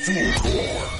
cbp.gov/careers. Les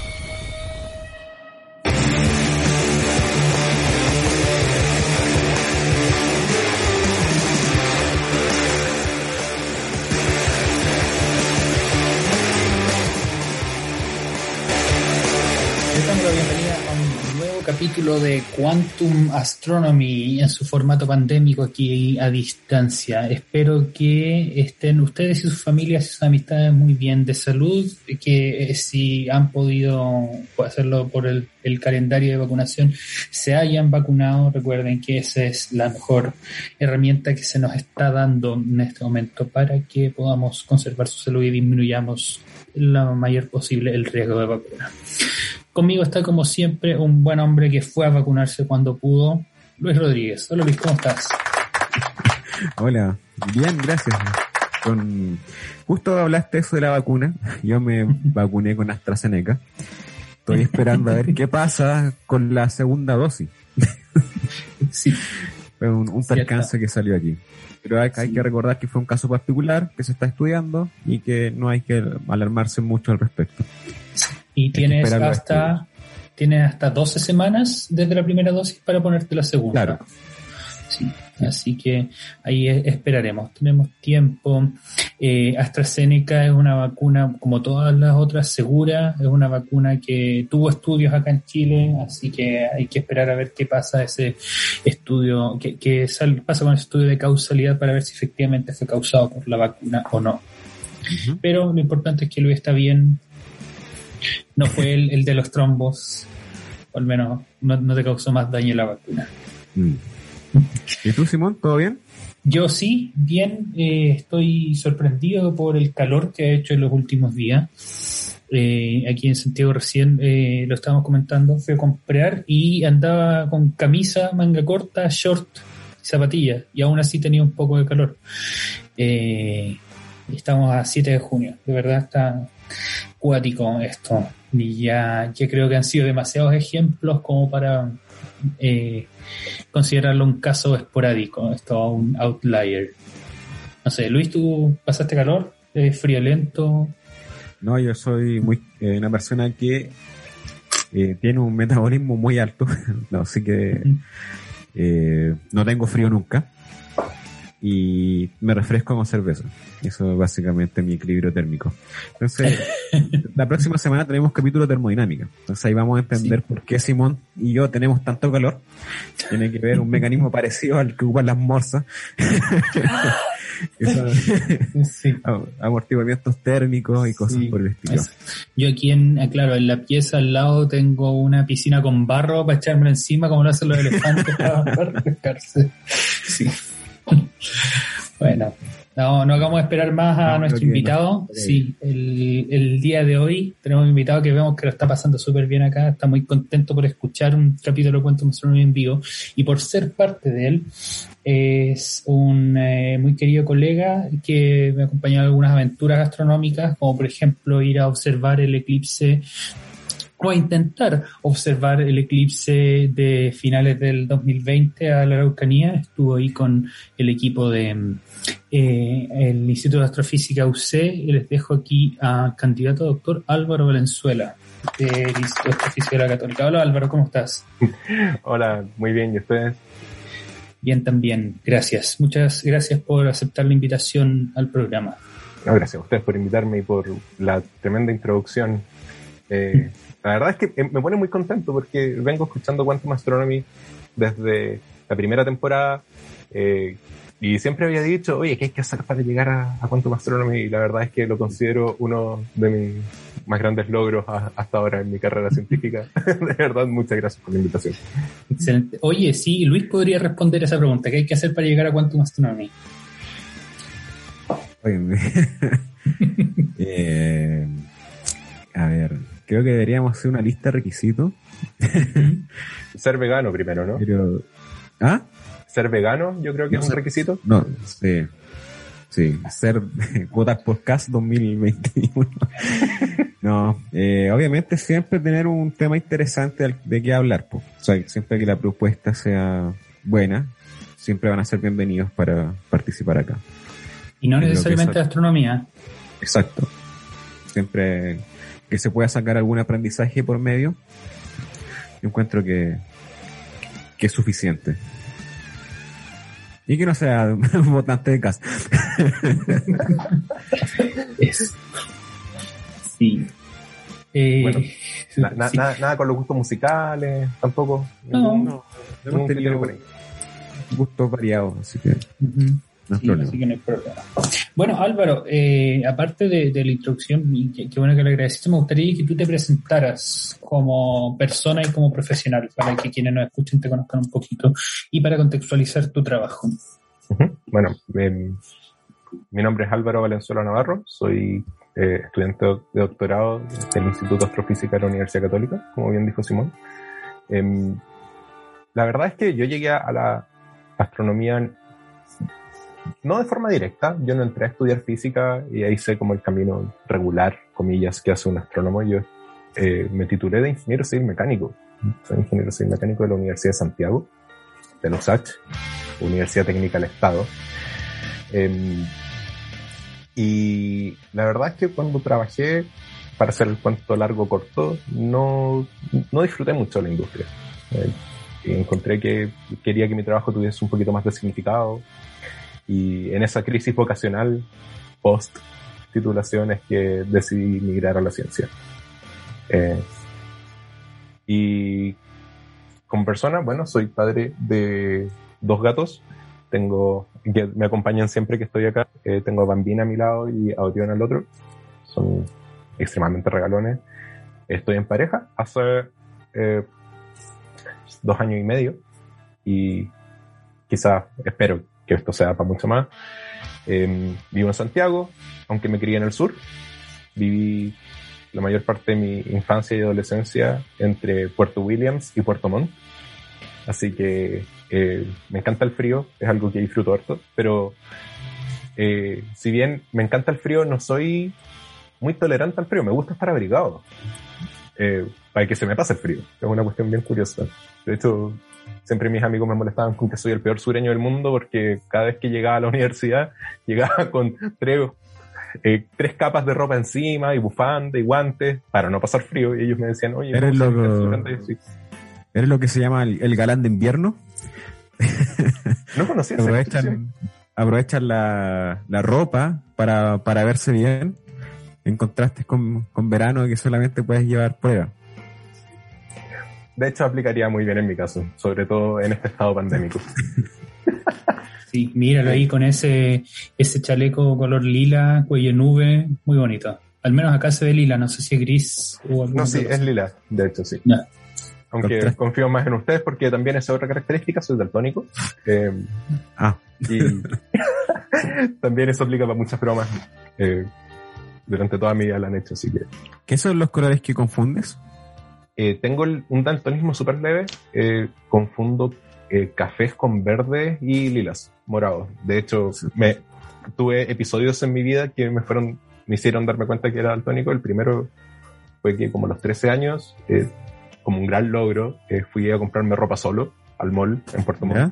capítulo de Quantum Astronomy en su formato pandémico aquí a distancia. Espero que estén ustedes y sus familias y sus amistades muy bien de salud, que eh, si han podido hacerlo por el, el calendario de vacunación se hayan vacunado. Recuerden que esa es la mejor herramienta que se nos está dando en este momento para que podamos conservar su salud y disminuyamos lo mayor posible el riesgo de vacuna. Conmigo está como siempre un buen hombre que fue a vacunarse cuando pudo, Luis Rodríguez. Hola Luis, ¿cómo estás? Hola, bien, gracias. Con... Justo hablaste eso de la vacuna. Yo me vacuné con AstraZeneca. Estoy esperando a ver qué pasa con la segunda dosis. Sí, Fue un, un percance que salió aquí. Pero hay, hay que recordar que fue un caso particular, que se está estudiando y que no hay que alarmarse mucho al respecto. Y tienes hasta, tienes hasta 12 semanas desde la primera dosis para ponerte la segunda. Claro. Sí, así que ahí esperaremos. Tenemos tiempo. Eh, AstraZeneca es una vacuna, como todas las otras, segura. Es una vacuna que tuvo estudios acá en Chile, así que hay que esperar a ver qué pasa ese estudio, qué, qué sal- pasa con el estudio de causalidad para ver si efectivamente fue causado por la vacuna o no. Pero lo importante es que Luis está bien. No fue el, el de los trombos. O al menos no, no te causó más daño la vacuna. Mm. ¿Y tú, Simón? ¿Todo bien? Yo sí, bien, eh, estoy sorprendido por el calor que ha hecho en los últimos días. Eh, aquí en Santiago recién eh, lo estábamos comentando, fui a comprar y andaba con camisa, manga corta, short, zapatillas y aún así tenía un poco de calor. Estamos a 7 de junio, de verdad está cuático esto. Y ya, ya creo que han sido demasiados ejemplos como para eh, considerarlo un caso esporádico, esto un outlier. No sé, Luis, ¿tú pasaste calor? ¿Eres friolento? No, yo soy muy eh, una persona que eh, tiene un metabolismo muy alto, no, así que eh, no tengo frío nunca y me refresco con cerveza. Eso es básicamente mi equilibrio térmico. Entonces, la próxima semana tenemos capítulo termodinámica. Entonces ahí vamos a entender Sí. por qué Simón y yo tenemos tanto calor. Tiene que ver un mecanismo parecido al que ocupan las morsas. Sí. amortiguamientos térmicos y cosas Sí, por el estilo. Yo aquí en, ah, claro, en la pieza al lado tengo una piscina con barro para echármelo encima como lo hacen los elefantes para, para refrescarse. Sí. Bueno, no, no hagamos esperar más a No, nuestro invitado. no. Sí, el, el día de hoy tenemos un invitado que vemos que lo está pasando súper bien acá. Está muy contento por escuchar un capítulo de Cuento Astronomía en vivo y por ser parte de él. Es un eh, muy querido colega que me ha acompañado en algunas aventuras astronómicas, como por ejemplo ir a observar el eclipse o a intentar observar el eclipse de finales del 2020 a la Araucanía. Estuvo ahí con el equipo de eh, el Instituto de Astrofísica UC y les dejo aquí al candidato doctor Álvaro Valenzuela del Instituto de Astrofísica de la Católica. Hola Álvaro, ¿cómo estás? Hola, muy bien, ¿y ustedes? Bien también, gracias. Muchas gracias por aceptar la invitación al programa. No, gracias a ustedes por invitarme y por la tremenda introducción. Eh, la verdad es que eh, me pone muy contento porque vengo escuchando Quantum Astronomy desde la primera temporada eh, y siempre había dicho, oye, ¿qué hay que hacer para llegar a, a Quantum Astronomy? Y la verdad es que lo considero uno de mis más grandes logros a- hasta ahora en mi carrera científica. de verdad, muchas gracias por la invitación. Excelente. Oye, sí, Luis podría responder esa pregunta. ¿Qué hay que hacer para llegar a Quantum Astronomy? Oye, eh, creo que deberíamos hacer una lista de requisitos. Ser vegano primero, ¿no? Pero, ¿Ah? Ser vegano, yo creo que No es un requisito. No, sí. Sí, ser Votar Podcast 2021. no, eh, obviamente siempre tener un tema interesante de qué hablar. po. O sea, siempre que la propuesta sea buena, siempre van a ser bienvenidos para participar acá. Y no que necesariamente sa- astronomía. Exacto. Siempre que se pueda sacar algún aprendizaje por medio, yo encuentro que, que es suficiente. Y que no sea un votante de casa. Es. Sí. Eh, Bueno, Na- na- sí. nada, nada con los gustos musicales, tampoco. No. Por ahí. gustos variados, así que. No hay Sí, problema. así que no hay problema. Bueno, Álvaro, eh, aparte de, de la introducción, y qué, qué bueno que le agradeciste, me gustaría que tú te presentaras como persona y como profesional, para que quienes nos escuchen te conozcan un poquito y para contextualizar tu trabajo. Bueno, em, mi nombre es Álvaro Valenzuela Navarro, soy eh, estudiante de doctorado del Instituto de Astrofísica de la Universidad Católica, como bien dijo Simón. Em, la verdad es que yo llegué a la astronomía no de forma directa, yo no entré a estudiar física y ahí sé como el camino regular, comillas, que hace un astrónomo. Yo eh, me titulé de ingeniero civil mecánico, soy ingeniero civil mecánico de la Universidad de Santiago, de los USACH, Universidad Técnica del Estado. Em, y la verdad es que cuando trabajé, para hacer el cuento largo corto, no, no disfruté mucho de la industria. Eh, encontré que quería que mi trabajo tuviese un poquito más de significado y en esa crisis vocacional post titulación es que decidí migrar a la ciencia. Eh, y como persona, bueno, soy padre de dos gatos. Tengo, que me acompañan siempre que estoy acá. Eh, tengo a Bambina a mi lado y a Orión al otro. Son extremadamente regalones. Estoy en pareja hace eh, dos años y medio. Y quizás espero que esto sea para mucho más. Eh, vivo en Santiago, aunque me crié en el sur. Viví la mayor parte de mi infancia y adolescencia entre Puerto Williams y Puerto Montt. Así que eh, me encanta el frío, es algo que disfruto harto, pero eh, si bien me encanta el frío, no soy muy tolerante al frío, me gusta estar abrigado eh, para que se me pase el frío. Es una cuestión bien curiosa. De hecho, siempre mis amigos me molestaban con que soy el peor sureño del mundo porque cada vez que llegaba a la universidad llegaba con tres, eh, tres capas de ropa encima y bufanda y guantes para no pasar frío y ellos me decían, oye, Eres ¿cómo loco. soy el surente?" Sí. ¿Eres lo que se llama el, el galán de invierno? No conocía. Aprovechan, aprovechan la, la ropa para, para verse bien, en contraste con, con verano que solamente puedes llevar prueba. De hecho, aplicaría muy bien en mi caso, sobre todo en este estado pandémico. Sí, míralo ahí con ese, ese chaleco color lila, cuello nube, muy bonito. Al menos acá se ve lila, no sé si es gris o algo No, sí, es lila, de hecho, sí. Aunque confío más en ustedes porque también esa es otra característica, soy daltónico. Eh, Ah, y también eso aplica para muchas bromas. Eh, durante toda mi vida la han hecho, así que... ¿qué son los colores que confundes? Eh, tengo el- un daltonismo súper leve, eh, confundo eh, cafés con verdes y lilas, morados. De hecho, me, tuve episodios en mi vida que me fueron, me hicieron darme cuenta que era daltónico. El primero fue que como a los 13 años, eh, como un gran logro, eh, fui a comprarme ropa solo al mall en Puerto Montt.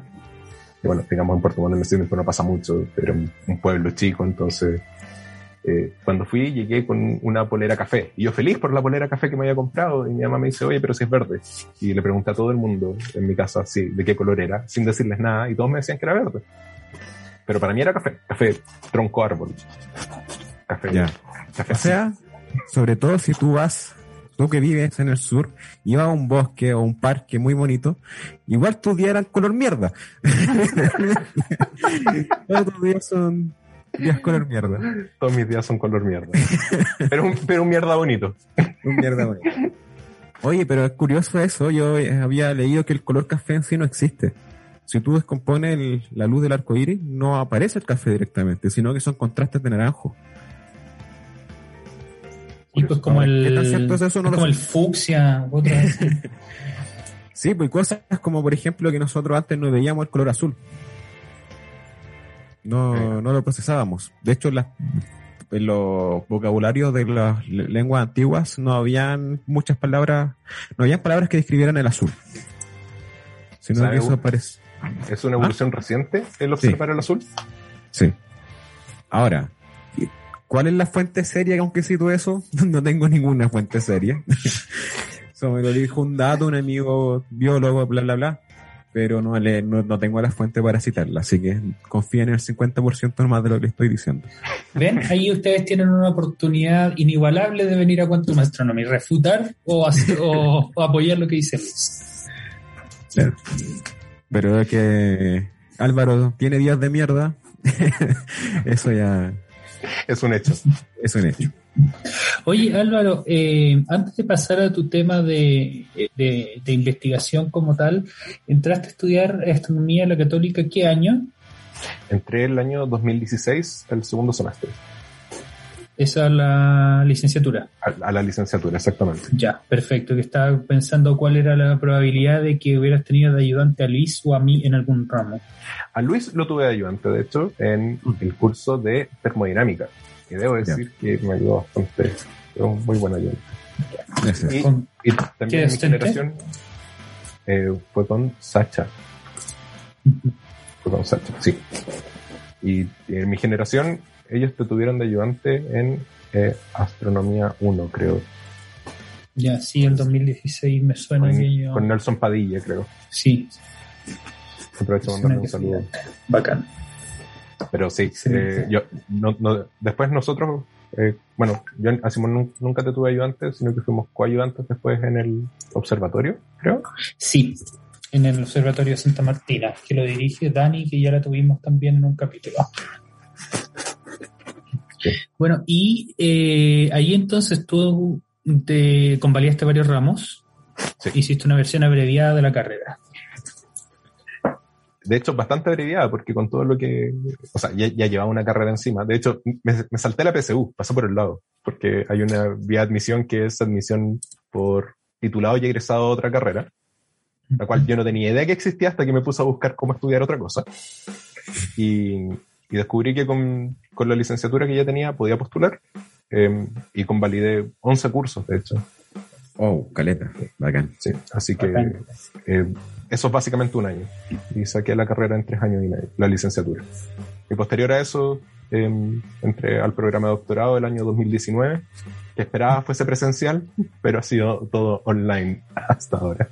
Y bueno, digamos en Puerto Montt en tiempo no pasa mucho, era un, un pueblo chico, entonces eh, cuando fui llegué con una polera café y yo feliz por la polera café que me había comprado y mi mamá me dice, oye, pero si es verde. Y le pregunté a todo el mundo en mi casa sí, de qué color era, sin decirles nada, y todos me decían que era verde. Pero para mí era café, café tronco árbol. Café, Ya. café O sea, sobre todo si tú vas, tú que vives en el sur, y vas a un bosque o un parque muy bonito, igual tus días eran color mierda. Todos tus días son días color mierda. todos mis días son color mierda. pero, un, pero un mierda bonito. Un mierda bonito. Oye, pero es curioso eso, yo eh, había leído que el color café en sí no existe. Si tú descompones el- la luz del arco iris, no aparece el café directamente, sino que son contrastes de naranjo. Sí, Y pues como el, ¿qué tan cierto es eso? No es lo como el fucsia, otra vez. Sí, pues cosas como por ejemplo que nosotros antes no veíamos el color azul. No, no lo procesábamos. De hecho, las- en los vocabularios de las le- lenguas antiguas no habían muchas palabras, no habían palabras que describieran el azul. Sino ¿Sabe que eso aparece. ¿Es una evolución reciente el observar el azul? Sí. Ahora, ¿cuál es la fuente seria que cito eso? No tengo ninguna fuente seria. Eso me lo dijo un dato, un amigo biólogo, bla, bla, bla. Pero no, le, no, no tengo la fuente para citarla, así que confía en el 50% más de lo que estoy diciendo. ¿Ven? Ahí ustedes tienen una oportunidad inigualable de venir a Quantum Astronomy, refutar o, hacer- o- o apoyar lo que. Claro. Pero es que Álvaro tiene días de mierda. eso ya Es un hecho. es un hecho. Oye, Álvaro, eh, antes de pasar a tu tema de, de- de investigación como tal, ¿entraste a estudiar astronomía en la católica qué año? Entré el año 2016, el segundo semestre, Esa es la licenciatura. a, a la licenciatura, exactamente. Ya, perfecto. Que estaba pensando cuál era la probabilidad de que hubieras tenido de ayudante a Luis o a mí en algún ramo. A Luis lo tuve de ayudante, de hecho, en el curso de termodinámica. Y debo decir que me ayudó bastante. Fue un muy buen ayudante. Y, Con- y ¿Qué también en mi generación eh, fue con Sacha. Fue con Sacha, sí. Y en mi generación, ellos te tuvieron de ayudante en eh, Astronomía 1, creo. Ya, sí, el 2016 me suena que yo... Con, con Nelson Padilla, creo. Sí, Aprovecho mandarle que un saludo. Bacán. Pero sí, eh, yo, no, no- después nosotros, eh, bueno, yo Simón nun- nunca te tuve ayudante, sino que fuimos coayudantes después en el observatorio, creo. Sí, en el Observatorio de Santa Martina, que lo dirige Dani, que ya la tuvimos también en un capítulo. Sí. Bueno, y eh, ahí entonces tú te convalidaste varios ramos, Sí. hiciste una versión abreviada de la carrera. De hecho, bastante abreviada, porque con todo lo que, o sea, ya, ya llevaba una carrera encima. De hecho, me, me salté la PSU, pasé por el lado, porque hay una vía de admisión que es admisión por titulado y egresado a otra carrera, la cual yo no tenía idea que existía hasta que me puse a buscar cómo estudiar otra cosa. Y, y descubrí que con, con la licenciatura que ya tenía podía postular eh, y convalidé 11 cursos, de hecho. Oh, caleta. Bacán. Sí, así que eh, eso es básicamente un año. Y saqué la carrera en tres años y medio, la licenciatura. Y posterior a eso, eh, entré al programa de doctorado del año 2019, que esperaba fuese presencial, pero ha sido todo online hasta ahora.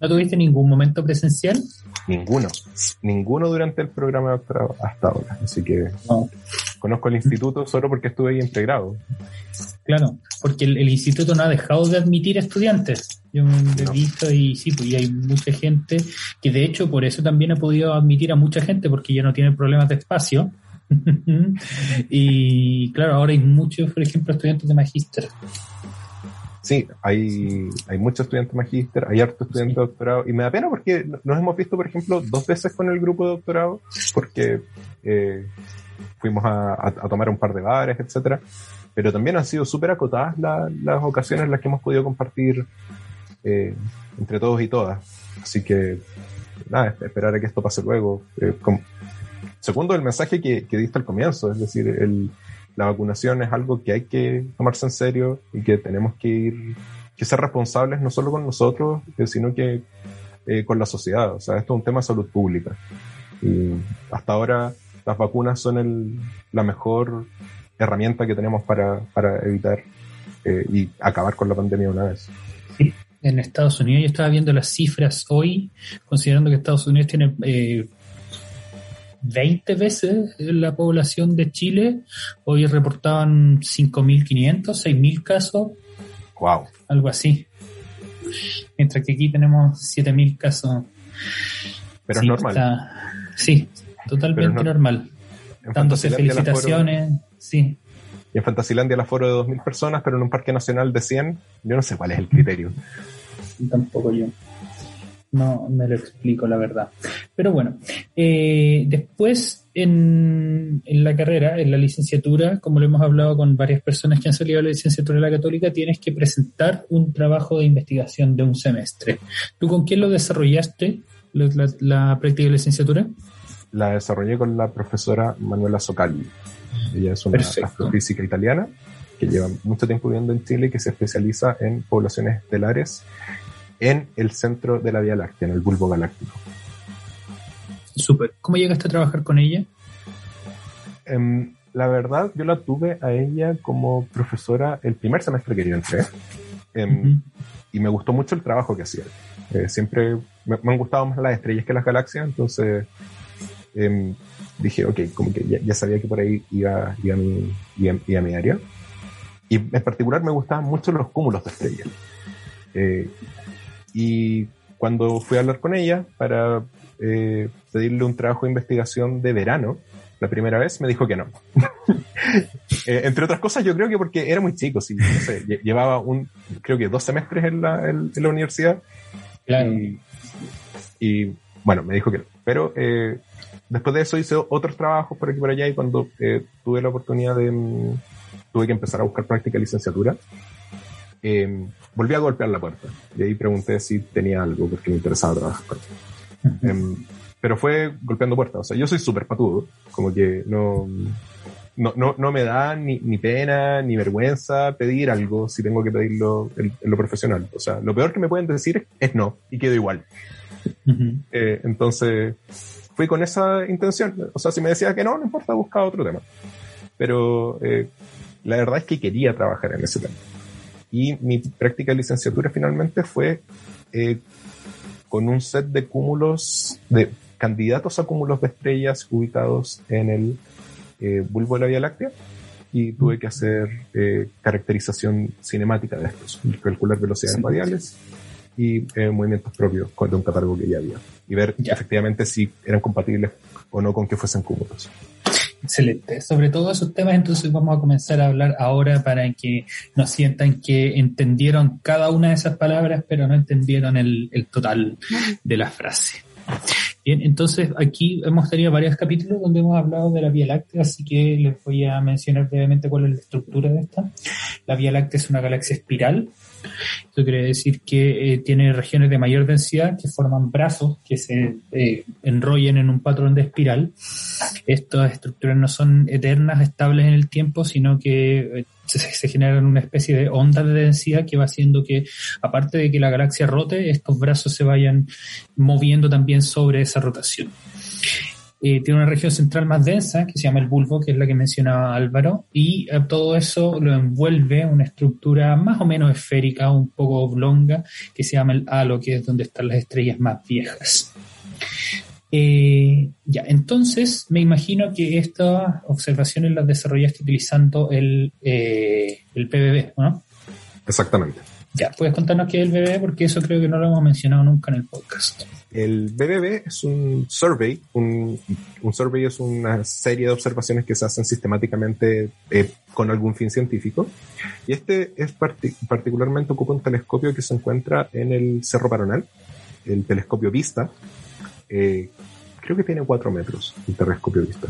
¿No tuviste ningún momento presencial? Ninguno. Ninguno durante el programa de doctorado hasta ahora. Así que No, conozco el instituto solo porque estuve ahí en pregrado. claro, porque el, el instituto no ha dejado de admitir estudiantes. Yo lo he visto y sí, pues y hay mucha gente que de hecho por eso también ha podido admitir a mucha gente porque ya no tiene problemas de espacio. y claro, ahora hay muchos, por ejemplo, estudiantes de magíster. Sí, hay, hay muchos estudiantes magíster, hay hartos estudiantes de doctorado, y me da pena porque nos hemos visto, por ejemplo, dos veces con el grupo de doctorado, porque eh, fuimos a, a- a tomar un par de bares, etcétera, pero también han sido súper acotadas la- las ocasiones en las que hemos podido compartir eh, entre todos y todas. Así que, nada, esperar a que esto pase luego. Eh, como- segundo, el mensaje que, que diste al comienzo, es decir, el, la vacunación es algo que hay que tomarse en serio y que tenemos que ir, que ser responsables no solo con nosotros, eh, sino que eh, con la sociedad. O sea, esto es un tema de salud pública. Y hasta ahora las vacunas son el, la mejor herramienta que tenemos para, para evitar eh, y acabar con la pandemia de una vez. En Estados Unidos, yo estaba viendo las cifras hoy, considerando que Estados Unidos tiene eh, 20 veces la población de Chile, hoy reportaban 5.500, 6.000 casos, ¡Wow! algo así. Mientras que aquí tenemos 7.000 casos. Pero Sí, es normal. está- sí, totalmente no- normal. Dándose aforo- felicitaciones, sí. Y en Fantasilandia el aforo de 2.000 personas, pero en un parque nacional de 100, yo no sé cuál es el criterio. Tampoco yo. no me lo explico, la verdad. Pero bueno, eh, después en, en, la carrera, en la licenciatura, como lo hemos hablado con varias personas que han salido de la licenciatura de la católica, tienes que presentar un trabajo de investigación de un semestre. ¿Tú con quién lo desarrollaste, la, la práctica de licenciatura? La desarrollé con la profesora Manuela Socali. Ella es una astrofísica italiana que lleva mucho tiempo viviendo en Chile y que se especializa en poblaciones estelares en el centro de la Vía Láctea, en el bulbo galáctico. Súper. ¿Cómo llegaste a trabajar con ella? Um, la verdad, yo la tuve a ella como profesora el primer semestre que yo entré. Um, uh -huh. Y me gustó mucho el trabajo que hacía. Eh, siempre me, me, han gustado más las estrellas que las galaxias, entonces um, dije, ok, como que ya, ya, sabía que por ahí iba, iba, mi, iba, iba mi área. Y en particular me gustaban mucho los cúmulos de estrellas. Eh, y cuando fui a hablar con ella para eh, pedirle un trabajo de investigación de verano, la primera vez me dijo que no. eh, entre otras cosas, yo creo que porque era muy chico, sí, no sé, llevaba un, creo que dos semestres en la, en, en la universidad. Claro. Y, y, bueno, me dijo que no. Pero eh, después de eso hice otros trabajos por aquí y por allá y cuando eh, tuve la oportunidad de, mm, tuve que empezar a buscar práctica de licenciatura, eh, volví a golpear la puerta y ahí pregunté si tenía algo porque me interesaba trabajar con uh -huh. eh, pero fue golpeando puertas. O sea, yo soy súper patudo, como que no, no, no, no me da ni, ni, pena ni vergüenza pedir algo si tengo que pedirlo en, en, lo profesional. O sea, lo peor que me pueden decir es no y quedo igual. Uh -huh. eh, entonces, fui con esa intención. O sea, si me decía que no, no importa, buscaba otro tema. Pero eh, la verdad es que quería trabajar en ese tema. Y mi práctica de licenciatura finalmente fue eh, con un set de cúmulos, de candidatos a cúmulos de estrellas ubicados en el eh, bulbo de la Vía Láctea. Y tuve que hacer eh, caracterización cinemática de estos, calcular velocidades sí. radiales y eh, movimientos propios de un catálogo que ya había. Y ver ya. efectivamente si eran compatibles o no con que fuesen cúmulos. Excelente. Sobre todos esos temas, entonces vamos a comenzar a hablar ahora para que nos sientan que entendieron cada una de esas palabras, pero no entendieron el, el total de la frase. Bien, entonces aquí hemos tenido varios capítulos donde hemos hablado de la Vía Láctea, así que les voy a mencionar brevemente cuál es la estructura de esta. La Vía Láctea es una galaxia espiral. Esto quiere decir que eh, tiene regiones de mayor densidad que forman brazos que se eh, enrollan en un patrón de espiral. Estas estructuras no son eternas, estables en el tiempo, sino que eh, se, se, generan una especie de onda de densidad que va haciendo que, aparte de que la galaxia rote, estos brazos se vayan moviendo también sobre esa rotación. Tiene una región central más densa que se llama el bulbo, que es la que mencionaba Álvaro, y eh, todo eso lo envuelve una estructura más o menos esférica, un poco oblonga, que se llama el halo, que es donde están las estrellas más viejas. Eh, ya, entonces me imagino que estas observaciones las desarrollaste utilizando el, eh, el PBB, ¿no? Exactamente. Ya, ¿puedes contarnos qué es el BBB? Porque eso creo que no lo hemos mencionado nunca en el podcast. El BBB es un survey, un, un survey es una serie de observaciones que se hacen sistemáticamente eh, con algún fin científico. Y este es partic particularmente ocupa un telescopio que se encuentra en el Cerro Paronal, el telescopio Vista. Eh, creo que tiene cuatro metros el telescopio Vista.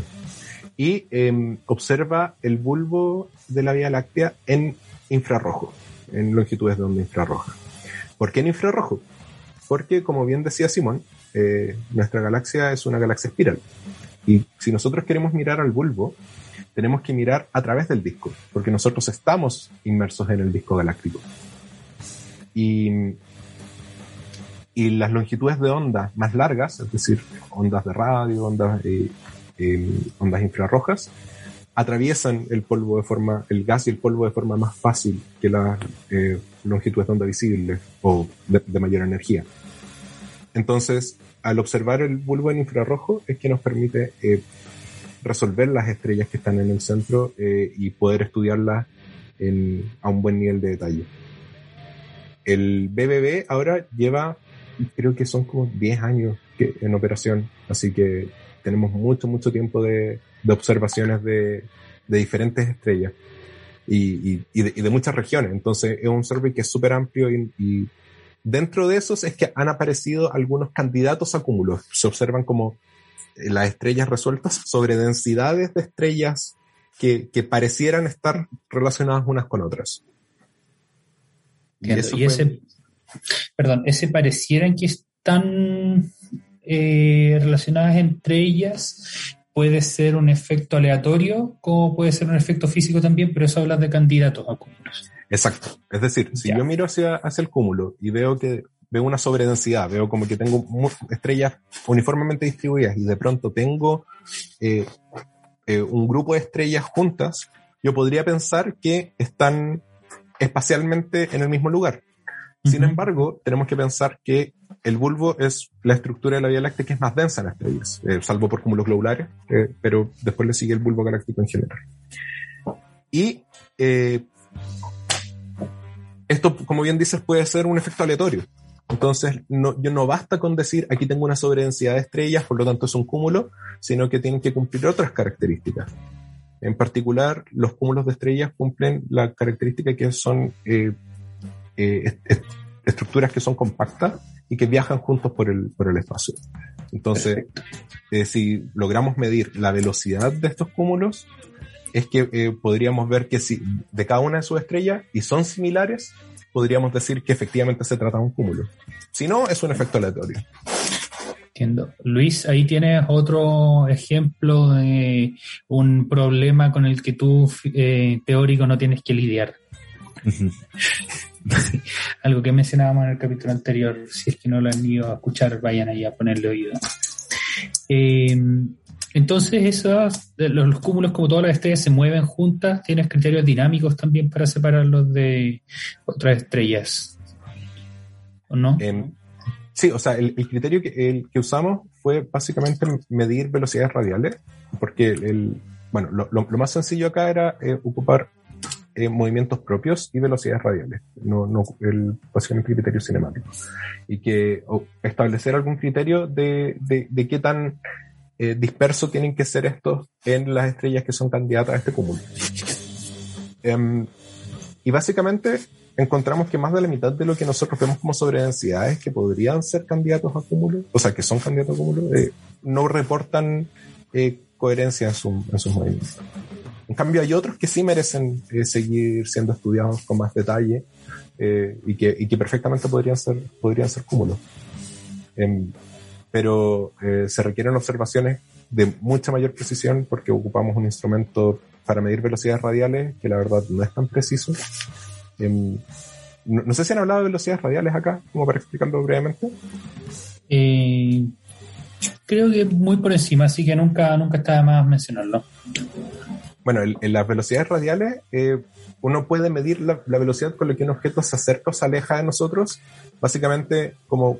Y eh, observa el bulbo de la Vía Láctea en infrarrojo, en longitudes de onda infrarroja. ¿Por qué en infrarrojo? Porque, como bien decía Simón, eh, nuestra galaxia es una galaxia espiral. Y si nosotros queremos mirar al bulbo, tenemos que mirar a través del disco, porque nosotros estamos inmersos en el disco galáctico. Y, y las longitudes de onda más largas, es decir, ondas de radio, ondas, eh, eh, ondas infrarrojas, atraviesan el polvo de forma, el gas y el polvo de forma más fácil que las eh, longitudes de onda visibles o de, de, mayor energía. Entonces, al observar el bulbo en infrarrojo es que nos permite eh, resolver las estrellas que están en el centro eh, y poder estudiarlas en, a un buen nivel de detalle. El BBB ahora lleva, creo que son como 10 años que, en operación, así que tenemos mucho, mucho tiempo de, de observaciones de, de, diferentes estrellas y, y, y, de, y, de, muchas regiones. Entonces es un survey que es súper amplio y, dentro de esos es que han aparecido algunos candidatos a cúmulos. Se observan como eh, las estrellas resueltas sobre densidades de estrellas que, que parecieran estar relacionadas unas con otras. Y, ese, perdón, ese parecieran que están eh, relacionadas entre ellas puede ser un efecto aleatorio, como puede ser un efecto físico también, pero eso habla de candidatos a cúmulos. Exacto. Es decir, si yo miro hacia, hacia el cúmulo y veo que veo una sobredensidad, veo como que tengo estrellas uniformemente distribuidas y de pronto tengo eh, eh, un grupo de estrellas juntas, yo podría pensar que están espacialmente en el mismo lugar. Sin embargo, tenemos que pensar que el bulbo es la estructura de la Vía Láctea que es más densa en las estrellas, eh, salvo por cúmulos globulares, eh, pero después le sigue el bulbo galáctico en general. Y eh, esto, como bien dices, puede ser un efecto aleatorio. Entonces, no, yo no basta con decir aquí tengo una sobredensidad de estrellas, por lo tanto es un cúmulo, sino que tienen que cumplir otras características. En particular, los cúmulos de estrellas cumplen la característica que son eh, estructuras que son compactas y que viajan juntos por el, por el espacio. Entonces, eh, si logramos medir la velocidad de estos cúmulos, es que eh, podríamos ver que si de cada una de sus estrellas y son similares, podríamos decir que efectivamente se trata de un cúmulo. Si no, es un efecto aleatorio. Entiendo. Luis, ahí tienes otro ejemplo de un problema con el que tú, teórico, no tienes que lidiar. Algo que mencionábamos en el capítulo anterior, si es que no lo han ido a escuchar, vayan ahí a ponerle oído. Eh, entonces, esos, los, cúmulos, como todas las estrellas, se mueven juntas. Tienes criterios dinámicos también para separarlos de otras estrellas. ¿O no? Em, sí, o sea, el, criterio que, usamos fue básicamente medir velocidades radiales, porque el, bueno, lo, más sencillo acá era eh, ocupar eh, movimientos propios y velocidades radiales, no, no el, básicamente criterio cinemático. Y que establecer algún criterio de, de, de qué tan eh, disperso tienen que ser estos en las estrellas que son candidatas a este cúmulo. Em, y básicamente encontramos que más de la mitad de lo que nosotros vemos como sobredensidades que podrían ser candidatos a cúmulo, o sea, que son candidatos a cúmulo, eh, no reportan coherencia en, su, en sus movimientos. En cambio, hay otros que sí merecen eh, seguir siendo estudiados con más detalle eh, y, que, y, que, perfectamente podrían ser, podrían ser cúmulos. Em, pero eh, se requieren observaciones de mucha mayor precisión porque ocupamos un instrumento para medir velocidades radiales que la verdad no es tan preciso. Em, no, sé si han hablado de velocidades radiales acá, como para explicarlo brevemente. creo que muy por encima, así que nunca, nunca está de más mencionarlo bueno, en, las velocidades radiales, eh, uno puede medir la, velocidad con la que un objeto se acerca o se aleja de nosotros, básicamente como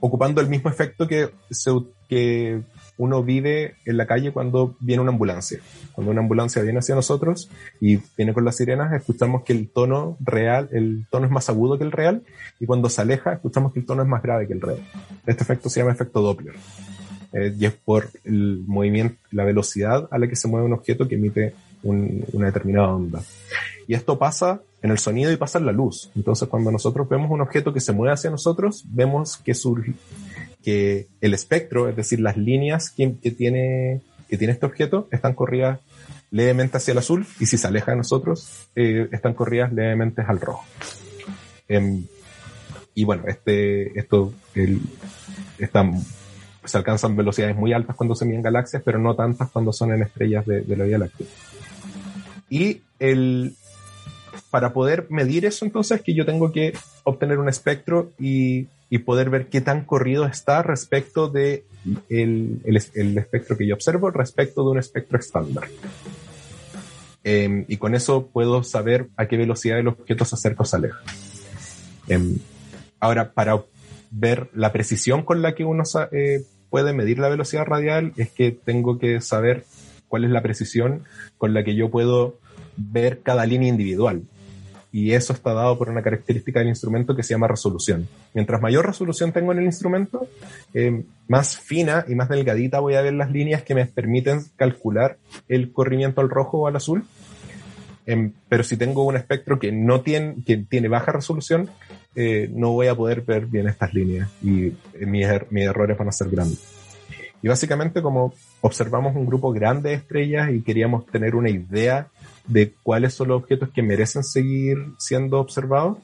ocupando el mismo efecto que, que uno vive en la calle cuando viene una ambulancia. Cuando una ambulancia viene hacia nosotros y viene con las sirenas, escuchamos que el tono real, el tono es más agudo que el real, y cuando se aleja, escuchamos que el tono es más grave que el real. Este efecto se llama efecto Doppler. Eh, y es por el movimiento, la velocidad a la que se mueve un objeto que emite una determinada onda. Y esto pasa en el sonido y pasa en la luz. Entonces, cuando nosotros vemos un objeto que se mueve hacia nosotros, vemos que surge, que el espectro, es decir, las líneas que, tiene, que tiene este objeto, están corridas levemente hacia el azul y si se aleja de nosotros, eh, están corridas levemente al rojo. Em, y bueno, este, esto, el, se alcanzan velocidades muy altas cuando se miden galaxias, pero no tantas cuando son en estrellas de, la Vía Láctea. Y el, para poder medir eso, entonces, que yo tengo que obtener un espectro y, y poder ver qué tan corrido está respecto de el, el, espectro que yo observo respecto de un espectro estándar. Em, y con eso puedo saber a qué velocidad el objeto se acerca o se aleja. Em, ahora, para ver la precisión con la que uno eh, puede medir la velocidad radial es que tengo que saber cuál es la precisión con la que yo puedo ver cada línea individual. Y eso está dado por una característica del instrumento que se llama resolución. Mientras mayor resolución tengo en el instrumento, eh, más fina y más delgadita voy a ver las líneas que me permiten calcular el corrimiento al rojo o al azul. Em, pero si tengo un espectro que no tiene, que tiene baja resolución, eh, no voy a poder ver bien estas líneas y eh, mis, er- mis errores van a ser grandes. Y básicamente como observamos un grupo grande de estrellas y queríamos tener una idea de cuáles son los objetos que merecen seguir siendo observados,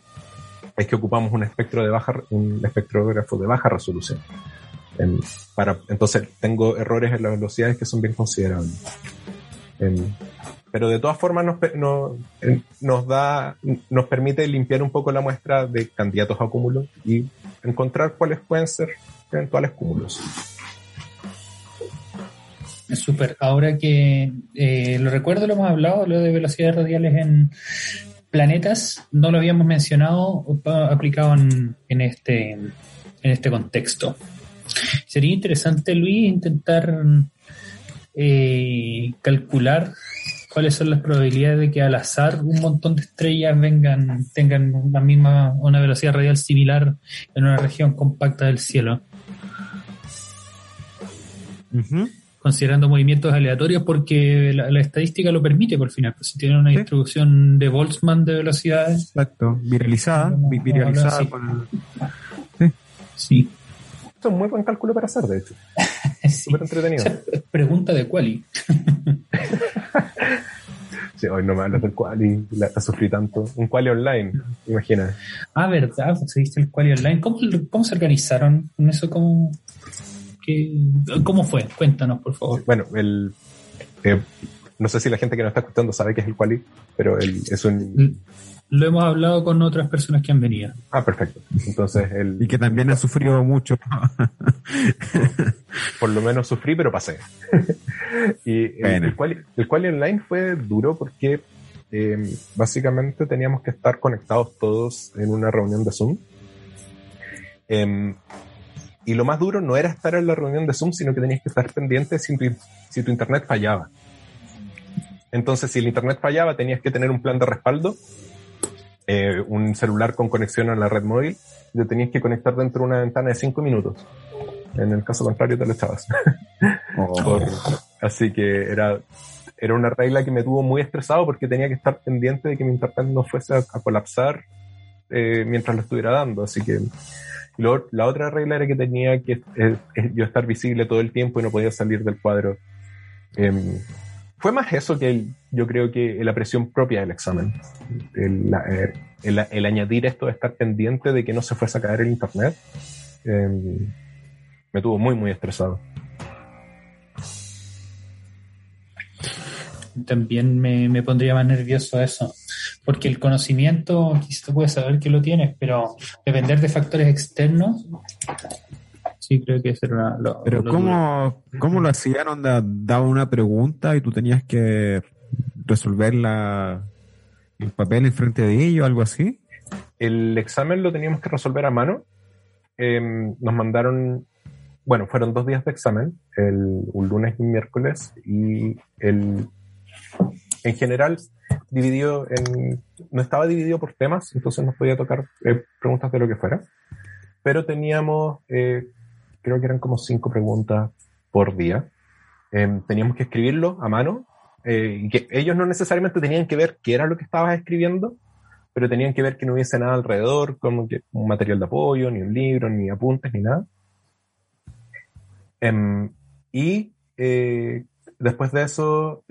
es que ocupamos un espectro de baja, un espectrógrafo de baja resolución. Em, para, entonces tengo errores en las velocidades que son bien considerables. Pero de todas formas nos, pe- no- em, nos da, nos permite limpiar un poco la muestra de candidatos a cúmulos y encontrar cuáles pueden ser eventuales cúmulos. Súper. Ahora que eh, lo recuerdo, lo hemos hablado, lo de velocidades radiales en planetas, no lo habíamos mencionado aplicado en, en este, en este contexto. Sería interesante, Luis, intentar eh, calcular cuáles son las probabilidades de que al azar un montón de estrellas vengan, tengan la misma, una velocidad radial similar en una región compacta del cielo considerando movimientos aleatorios porque la, la estadística lo permite por final. Pues si tiene una Sí. distribución de Boltzmann de velocidades, Exacto. Viralizada. Vi- Viralizada con el- sí. Esto es un muy buen cálculo para hacer, de hecho. sí. Súper entretenido. Pregunta de Quali. Sí, hoy no me hablas del quali, la, la sufrí tanto. Un quali online, imagina. Ah, verdad, pues se viste el Quali Online. ¿Cómo, ¿Cómo se organizaron con eso? ¿Cómo, qué- ¿Cómo fue? Cuéntanos, por favor. Bueno, el, eh, no sé si la gente que nos está escuchando sabe qué es el quali, pero el, es un... Lo hemos hablado con otras personas que han venido. Ah, perfecto. Entonces, el, Y que también ha sufrido mucho. por lo menos sufrí, pero pasé. y el, Bueno. el, quali, el quali online fue duro porque eh, básicamente teníamos que estar conectados todos en una reunión de Zoom. Em, y lo más duro no era estar en la reunión de Zoom, sino que tenías que estar pendiente si tu, si tu internet fallaba. Entonces, si el internet fallaba, tenías que tener un plan de respaldo, eh, un celular con conexión a la red móvil, te tenías que conectar dentro de una ventana de 5 minutos. En el caso contrario, te lo echabas. Por- así que era, era una regla que me tuvo muy estresado porque tenía que estar pendiente de que mi internet no fuese a, a colapsar eh, mientras lo estuviera dando. Así que luego, la otra regla era que tenía que eh, eh, yo estar visible todo el tiempo y no podía salir del cuadro. Em, fue más eso que el- yo creo que la presión propia del examen. El, eh, añadir esto de estar pendiente de que no se fuese a caer el internet em, me tuvo muy, muy estresado. También me, me pondría más nervioso eso. Porque el conocimiento, quizás tú puedes saber que lo tienes, pero depender de factores externos, sí creo que eso era lo, Pero lo duro. ¿cómo, ¿cómo lo hacían? Onda, daba una pregunta y tú tenías que resolverla en papel enfrente de ellos, algo así. El examen lo teníamos que resolver a mano. Em, nos mandaron, bueno, fueron dos días de examen, el, un lunes y un miércoles, y el, en general dividido en, no estaba dividido por temas, entonces nos podía tocar eh, preguntas de lo que fuera, pero teníamos, eh, creo que eran como cinco preguntas por día. Em, teníamos que escribirlo a mano, eh, que ellos no necesariamente tenían que ver qué era lo que estabas escribiendo, pero tenían que ver que no hubiese nada alrededor, como un material de apoyo, ni un libro, ni apuntes, ni nada. Em, y eh, después de eso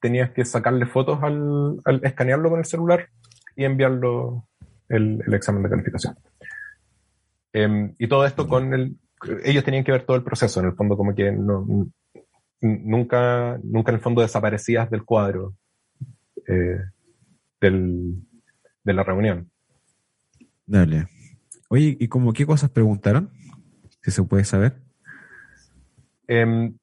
tenías que sacarle fotos al, escanearlo con el celular y enviarlo el, el examen de calificación. Em, y todo esto con el... Ellos tenían que ver todo el proceso, en el fondo como que no, nunca, nunca en el fondo desaparecías del cuadro eh, del, de la reunión. Dale. Oye, ¿y como qué cosas preguntaron? Si se puede saber. Em,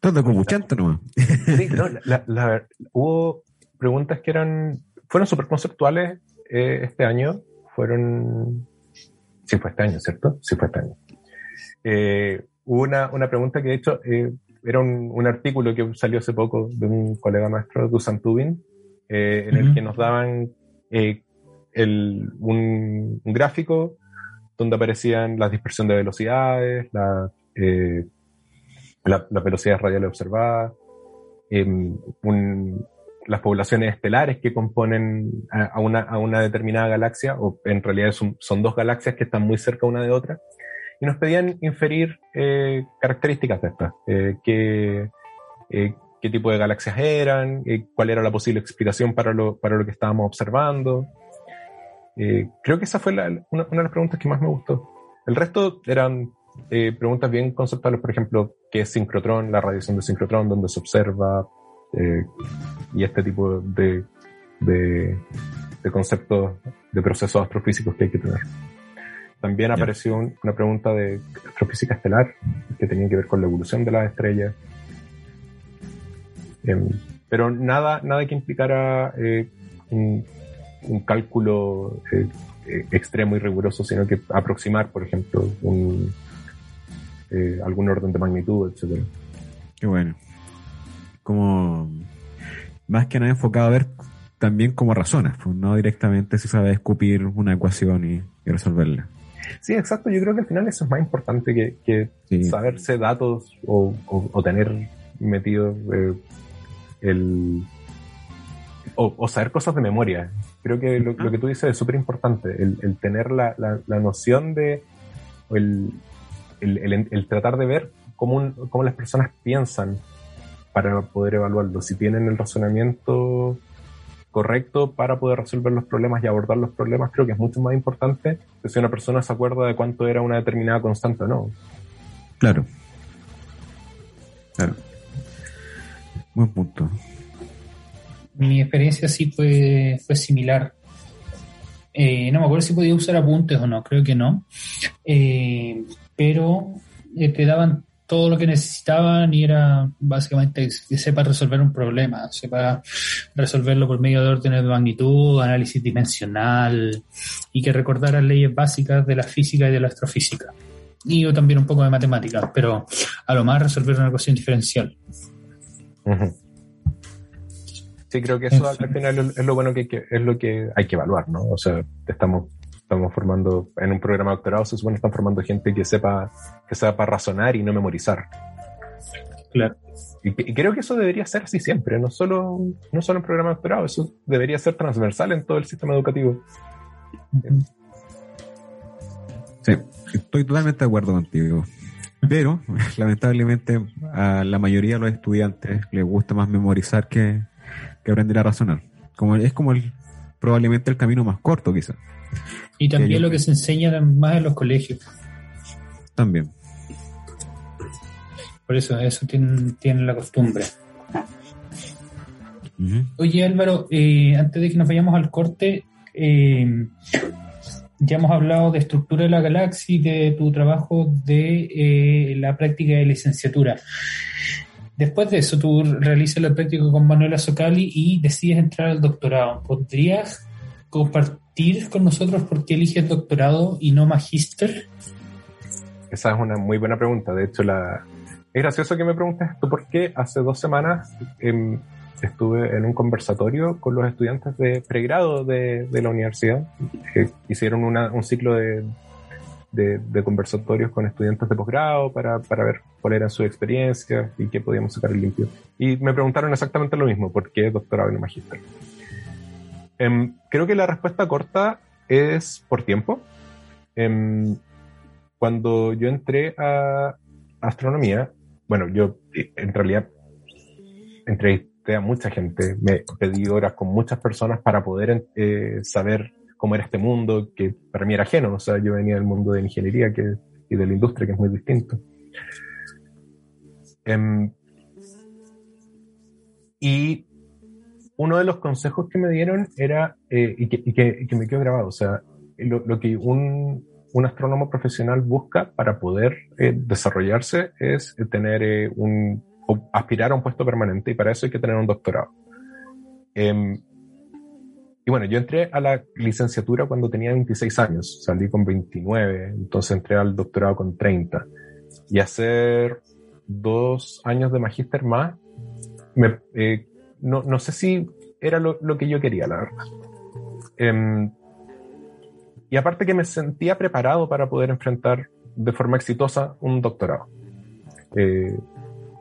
Todo como chanta nomás. Sí, no, la- la- la- hubo preguntas que eran, fueron súper conceptuales eh, este año. Fueron, sí fue este año, ¿cierto? Sí fue este año. Eh, hubo una, una pregunta que de hecho eh, era un, un artículo que salió hace poco de un colega maestro, Dusan Tubin, eh, en el que nos daban eh, el, un, un gráfico donde aparecían la dispersión de velocidades, la, eh, la, las velocidades radiales observadas, em, un- las poblaciones estelares que componen a, una, a una, determinada galaxia, o en realidad son, son, dos galaxias que están muy cerca una de otra, y nos pedían inferir eh, características de estas, eh, qué, eh, qué tipo de galaxias eran, cuál era la posible explicación para lo, para lo que estábamos observando. Creo que esa fue una, de las preguntas que más me gustó. El resto eran preguntas bien conceptuales, por ejemplo, qué es sincrotrón, la radiación de sincrotrón, dónde se observa, y este tipo de, de, conceptos de procesos astrofísicos que hay que tener. También apareció una pregunta de astrofísica estelar que tenía que ver con la evolución de las estrellas. Eh, pero nada, nada que implicara eh, un, un, cálculo eh, extremo y riguroso, sino que aproximar, por ejemplo, un, algún orden de magnitud, etcétera. Qué bueno como más que nada enfocado a ver también como razones, pues, no directamente si sabe escupir una ecuación y, resolverla. Sí, exacto. Yo creo que al final eso es más importante que, que saberse datos o, o, tener metido eh, el. O, saber cosas de memoria. Creo que lo, que tú dices es súper importante. El, tener la, la, noción de. El, el, tratar de ver cómo, cómo las personas piensan para poder evaluarlo. Si tienen el razonamiento correcto para poder resolver los problemas y abordar los problemas, creo que es mucho más importante que si una persona se acuerda de cuánto era una determinada constante o no. Claro. Claro. Buen punto. Mi experiencia sí fue, fue similar. Eh, no me acuerdo si podía usar apuntes o no, creo que no. Eh, pero eh, te daban todo lo que necesitaban y era básicamente que sepa resolver un problema, sepa resolverlo por medio de órdenes de magnitud, análisis dimensional y que recordara leyes básicas de la física y de la astrofísica. Y yo también un poco de matemáticas, pero a lo más resolver una ecuación diferencial. Sí, creo que eso al final es lo bueno que, es lo que hay que evaluar, ¿no? O sea, estamos estamos formando, en un programa de doctorado se supone que están formando gente que sepa, que sepa razonar y no memorizar. Claro. Y, creo que eso debería ser así siempre, no solo, no solo en programa de doctorado, eso debería ser transversal en todo el sistema educativo. Sí, estoy totalmente de acuerdo contigo. Pero, lamentablemente, a la mayoría de los estudiantes les gusta más memorizar que, que aprender a razonar. Como, es como el, probablemente el camino más corto, quizás. Y también lo que se enseña más en los colegios. También. Por eso, eso tienen, la costumbre. Oye Álvaro, eh, antes de que nos vayamos al corte, eh, ya hemos hablado de estructura de la galaxia y de tu trabajo de eh, la práctica de licenciatura. Después de eso, tú realizas la práctica con Manuela Socali y decides entrar al doctorado. ¿Podrías compartir con nosotros por qué eliges doctorado y no magíster? Esa es una muy buena pregunta. De hecho, la... es gracioso que me preguntes esto porque hace dos semanas em, estuve en un conversatorio con los estudiantes de pregrado de, de la universidad. que hicieron un ciclo de, de, conversatorios con estudiantes de posgrado para, para, ver cuál era su experiencia y qué podíamos sacar limpio. Y me preguntaron exactamente lo mismo, ¿por qué doctorado y no magíster? Em, creo que la respuesta corta es por tiempo. Em, cuando yo entré a astronomía, bueno, yo en realidad entrevisté a mucha gente, me pedí horas con muchas personas para poder eh, saber cómo era este mundo, que para mí era ajeno, o sea, yo venía del mundo de ingeniería y de la industria, que es muy distinto. Em, y uno de los consejos que me dieron era, eh, y, que, me quedó grabado, o sea, lo, que un, un, astrónomo profesional busca para poder eh, desarrollarse es tener eh, un, aspirar a un puesto permanente y para eso hay que tener un doctorado. Em, y bueno, yo entré a la licenciatura cuando tenía 26 años, salí con 29, entonces entré al doctorado con 30. Y hacer dos años de magíster más me, no, no sé si era lo, que yo quería, la verdad. Em, y aparte que me sentía preparado para poder enfrentar de forma exitosa un doctorado. Eh,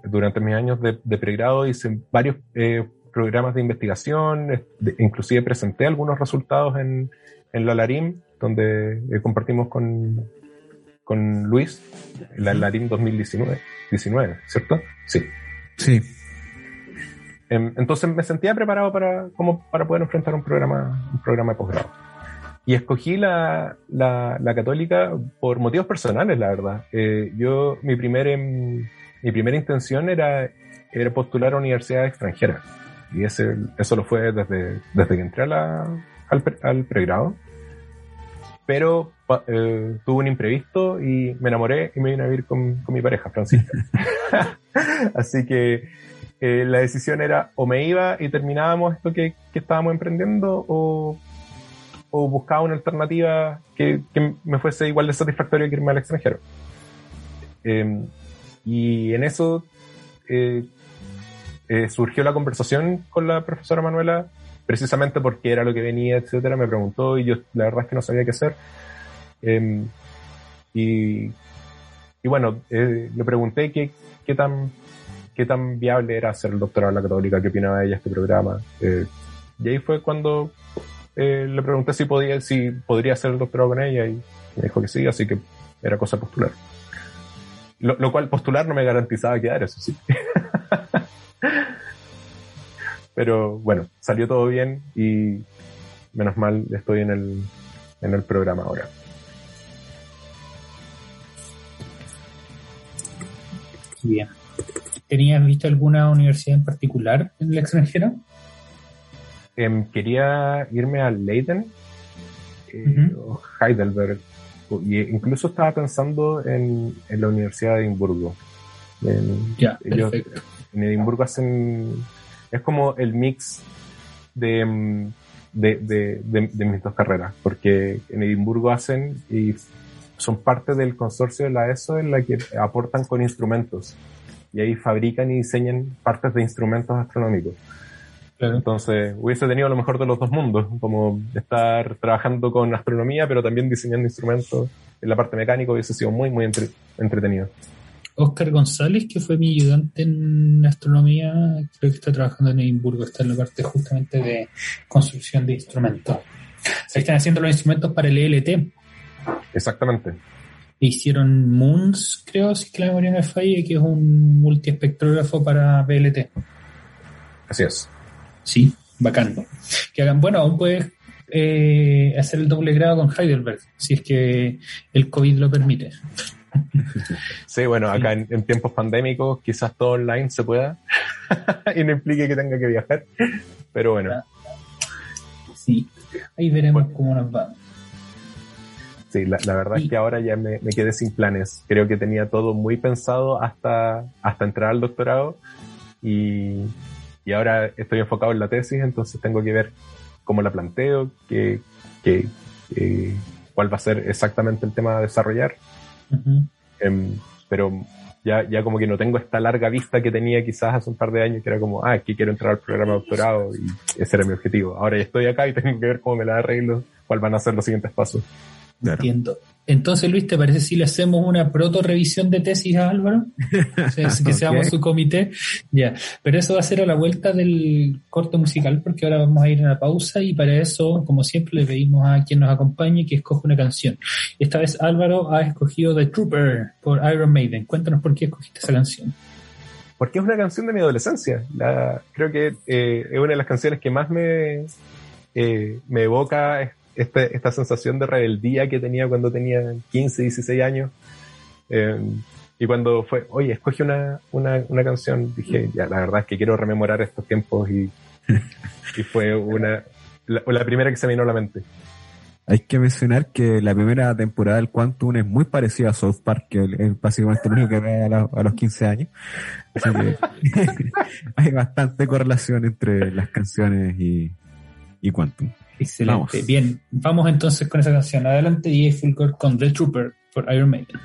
durante mis años de, pregrado hice varios eh, programas de investigación, inclusive presenté algunos resultados en, en la LARIM, donde eh, compartimos con, con Luis, la LARIM 2019, 19, ¿cierto? Sí. Sí. Em, entonces me sentía preparado para, como para poder enfrentar un programa, un programa de posgrado. Y escogí la, la, la, católica por motivos personales, la verdad. Eh, yo, mi, primer, em, mi primera intención era, era postular a universidades extranjeras. Y ese, eso lo fue desde, desde que entré a la, al, al pregrado. Pero eh, tuve un imprevisto y me enamoré y me vine a vivir con, con mi pareja, Francisca. Así que eh, la decisión era o me iba y terminábamos esto que, que estábamos emprendiendo o, o, buscaba una alternativa que, que, me fuese igual de satisfactorio que irme al extranjero. Eh, y en eso eh, eh, surgió la conversación con la profesora Manuela, precisamente porque era lo que venía, etcétera, me preguntó y yo la verdad es que no sabía qué hacer. Em, y, y, bueno, eh, le pregunté qué, qué, tan, qué tan viable era hacer el doctorado en la católica, qué opinaba ella este programa. Eh, y ahí fue cuando le pregunté si podía, si podría hacer el doctorado con ella y me dijo que sí, así que era cosa postular. Lo, lo cual postular no me garantizaba quedar, eso sí. Pero bueno, salió todo bien y menos mal estoy en el, en el programa ahora. Bien. ¿Tenías visto alguna universidad en particular en el extranjero? Eh, quería irme a Leiden eh, uh -huh. o Heidelberg. Y incluso estaba pensando en, en la Universidad de Edimburgo. En, ya, ellos, perfecto en Edimburgo hacen. Es como el mix de, de, de, de, de mis dos carreras, porque en Edimburgo hacen y son parte del consorcio de la ESO en la que aportan con instrumentos y ahí fabrican y diseñan partes de instrumentos astronómicos. Claro. Entonces, hubiese tenido lo mejor de los dos mundos, como estar trabajando con astronomía, pero también diseñando instrumentos en la parte mecánica hubiese sido muy, muy entre, entretenido. Oscar González, que fue mi ayudante en astronomía, creo que está trabajando en Edimburgo, está en la parte justamente de construcción de instrumentos. Se están haciendo los instrumentos para el ELT. Exactamente. Hicieron Moons, creo, si que la memoria me falla, que es un multiespectrógrafo para BLT. Así es. Sí, bacán. Que hagan, bueno, aún puedes eh, hacer el doble grado con Heidelberg, si es que el COVID lo permite. Sí, bueno, acá en, en, tiempos pandémicos quizás todo online se pueda y no implique que tenga que viajar, pero bueno. Sí, ahí veremos bueno. cómo nos va. Sí, la, la verdad y... es que ahora ya me, me, quedé sin planes. Creo que tenía todo muy pensado hasta, hasta entrar al doctorado y, y ahora estoy enfocado en la tesis, entonces tengo que ver cómo la planteo, qué, qué, qué, cuál va a ser exactamente el tema a desarrollar. Uh -huh. eh, pero ya, ya como que no tengo esta larga vista que tenía quizás hace un par de años, que era como, ah, aquí quiero entrar al programa de doctorado y ese era mi objetivo. Ahora ya estoy acá y tengo que ver cómo me la arreglo, cuáles van a ser los siguientes pasos. Claro. Entiendo. Entonces, Luis, ¿te parece si le hacemos una proto revisión de tesis a Álvaro? O sea, que seamos okay. su comité. Ya. Pero eso va a ser a la vuelta del corto musical, porque ahora vamos a ir a una pausa y para eso, como siempre, le pedimos a quien nos acompañe que escoja una canción. Esta vez Álvaro ha escogido The Trooper por Iron Maiden. Cuéntanos por qué escogiste esa canción. Porque es una canción de mi adolescencia. La, creo que eh, es una de las canciones que más me, eh, me evoca este, esta sensación de rebeldía que tenía cuando tenía 15, 16 años. Eh, y cuando fue, oye, escogí una, una, una, canción, dije, ya, la verdad es que quiero rememorar estos tiempos y, y fue una, la, la, primera que se me vino a la mente. Hay que mencionar que la primera temporada del Quantum es muy parecida a South Park, que es básicamente lo único que ve a, los 15 años. Hay bastante correlación entre las canciones y, y Quantum. Excelente. Vamos. Bien, vamos entonces con esa canción. Adelante, DJ Fulgor con The Trooper por Iron Maiden.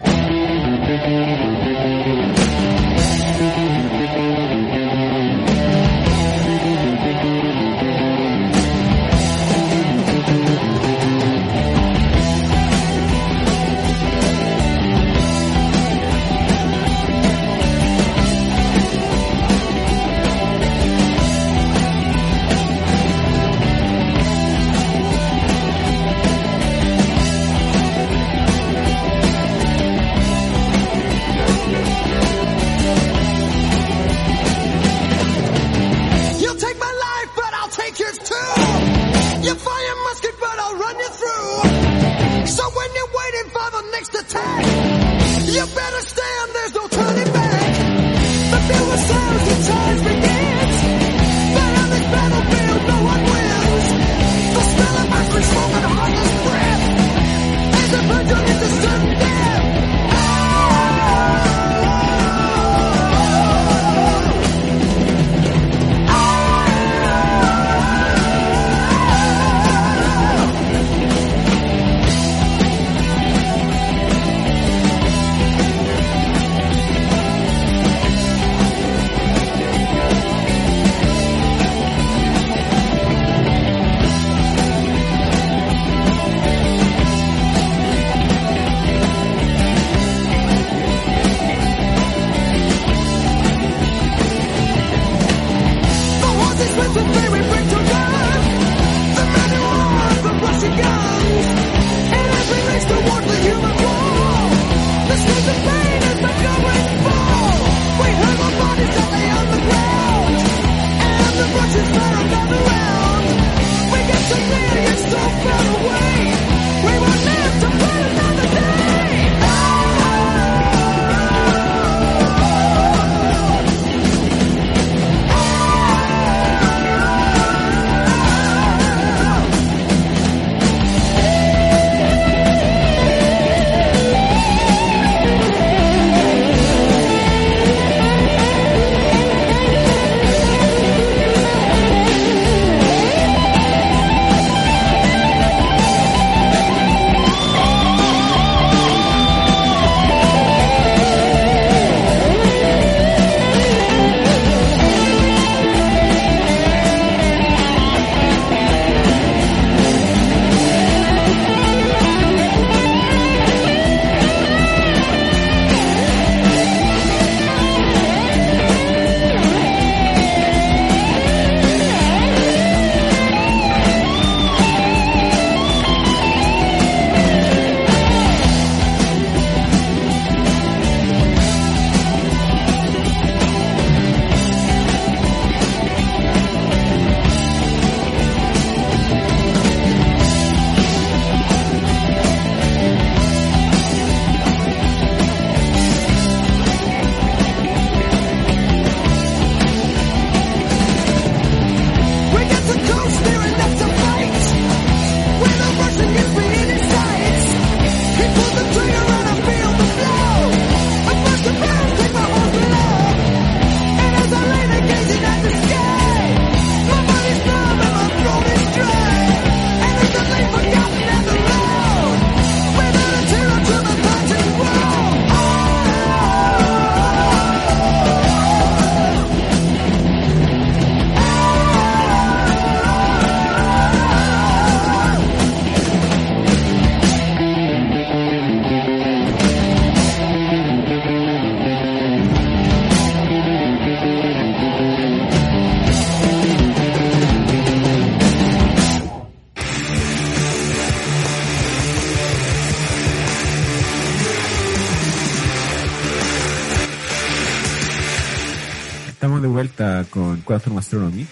Estamos de vuelta con Quantum Astronomy.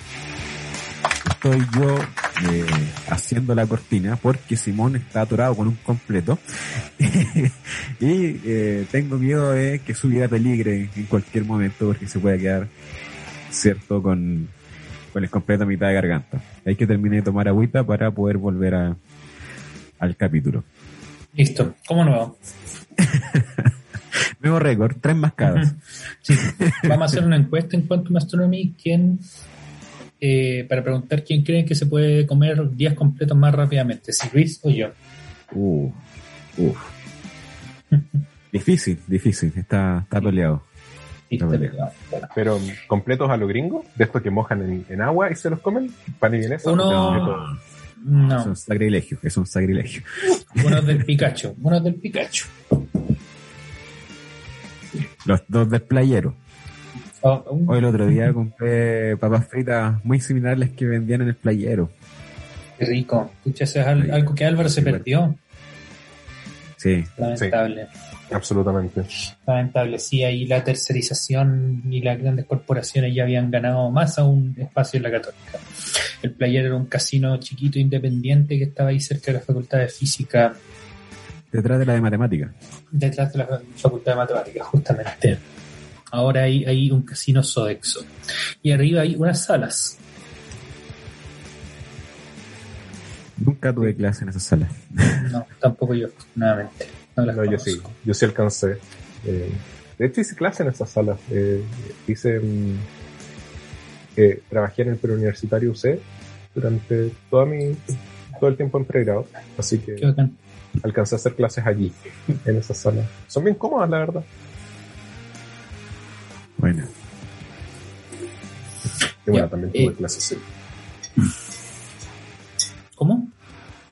Estoy yo eh, haciendo la cortina porque Simón está atorado con un completo y eh, tengo miedo de que su vida peligre en cualquier momento porque se puede quedar cierto con, con el completo a mitad de garganta. Hay que terminar de tomar agüita para poder volver a, al capítulo. Listo, ¿cómo nuevo? Nuevo récord, tres mascadas. Sí, vamos a hacer una encuesta en Quantum Astronomy. ¿Quién, eh, para preguntar quién creen que se puede comer días completos más rápidamente, si Luis o yo. Uh, uf. difícil, difícil, está, está peleado. Pero completos a lo gringo, de estos que mojan en, en agua y se los comen, pan y vienesa. Uno- completo. Es No, un sacrilegio, es un sacrilegio. buenos del Pikachu, buenos del Pikachu. Los dos del playero. Oh, un- Hoy el otro día compré papas fritas muy similares a las que vendían en el playero. qué rico. Eso es al- algo que Álvaro se perdió. Sí, Lamentable. Absolutamente. Lamentable, sí, ahí la tercerización y las grandes corporaciones ya habían ganado más a un espacio en la católica. El player era un casino chiquito independiente que estaba ahí cerca de la Facultad de Física Detrás de la de matemáticas. detrás de la Facultad de Matemáticas, justamente. Ahora hay, hay un casino Sodexo. Y arriba hay unas salas. Nunca tuve clase en esa sala. No, tampoco yo, afortunadamente. No las No, yo sí, yo sí alcancé. Eh, de hecho, hice clase en esas salas. Eh, hice. mm, eh, trabajé en el preuniversitario UC durante toda mi, todo el tiempo en pregrado. Así que Qué bacán. Alcancé a hacer clases allí, en esas salas. Son bien cómodas, la verdad. Bueno, Y bueno, Ya, también eh. tuve clases, sí. ¿Cómo?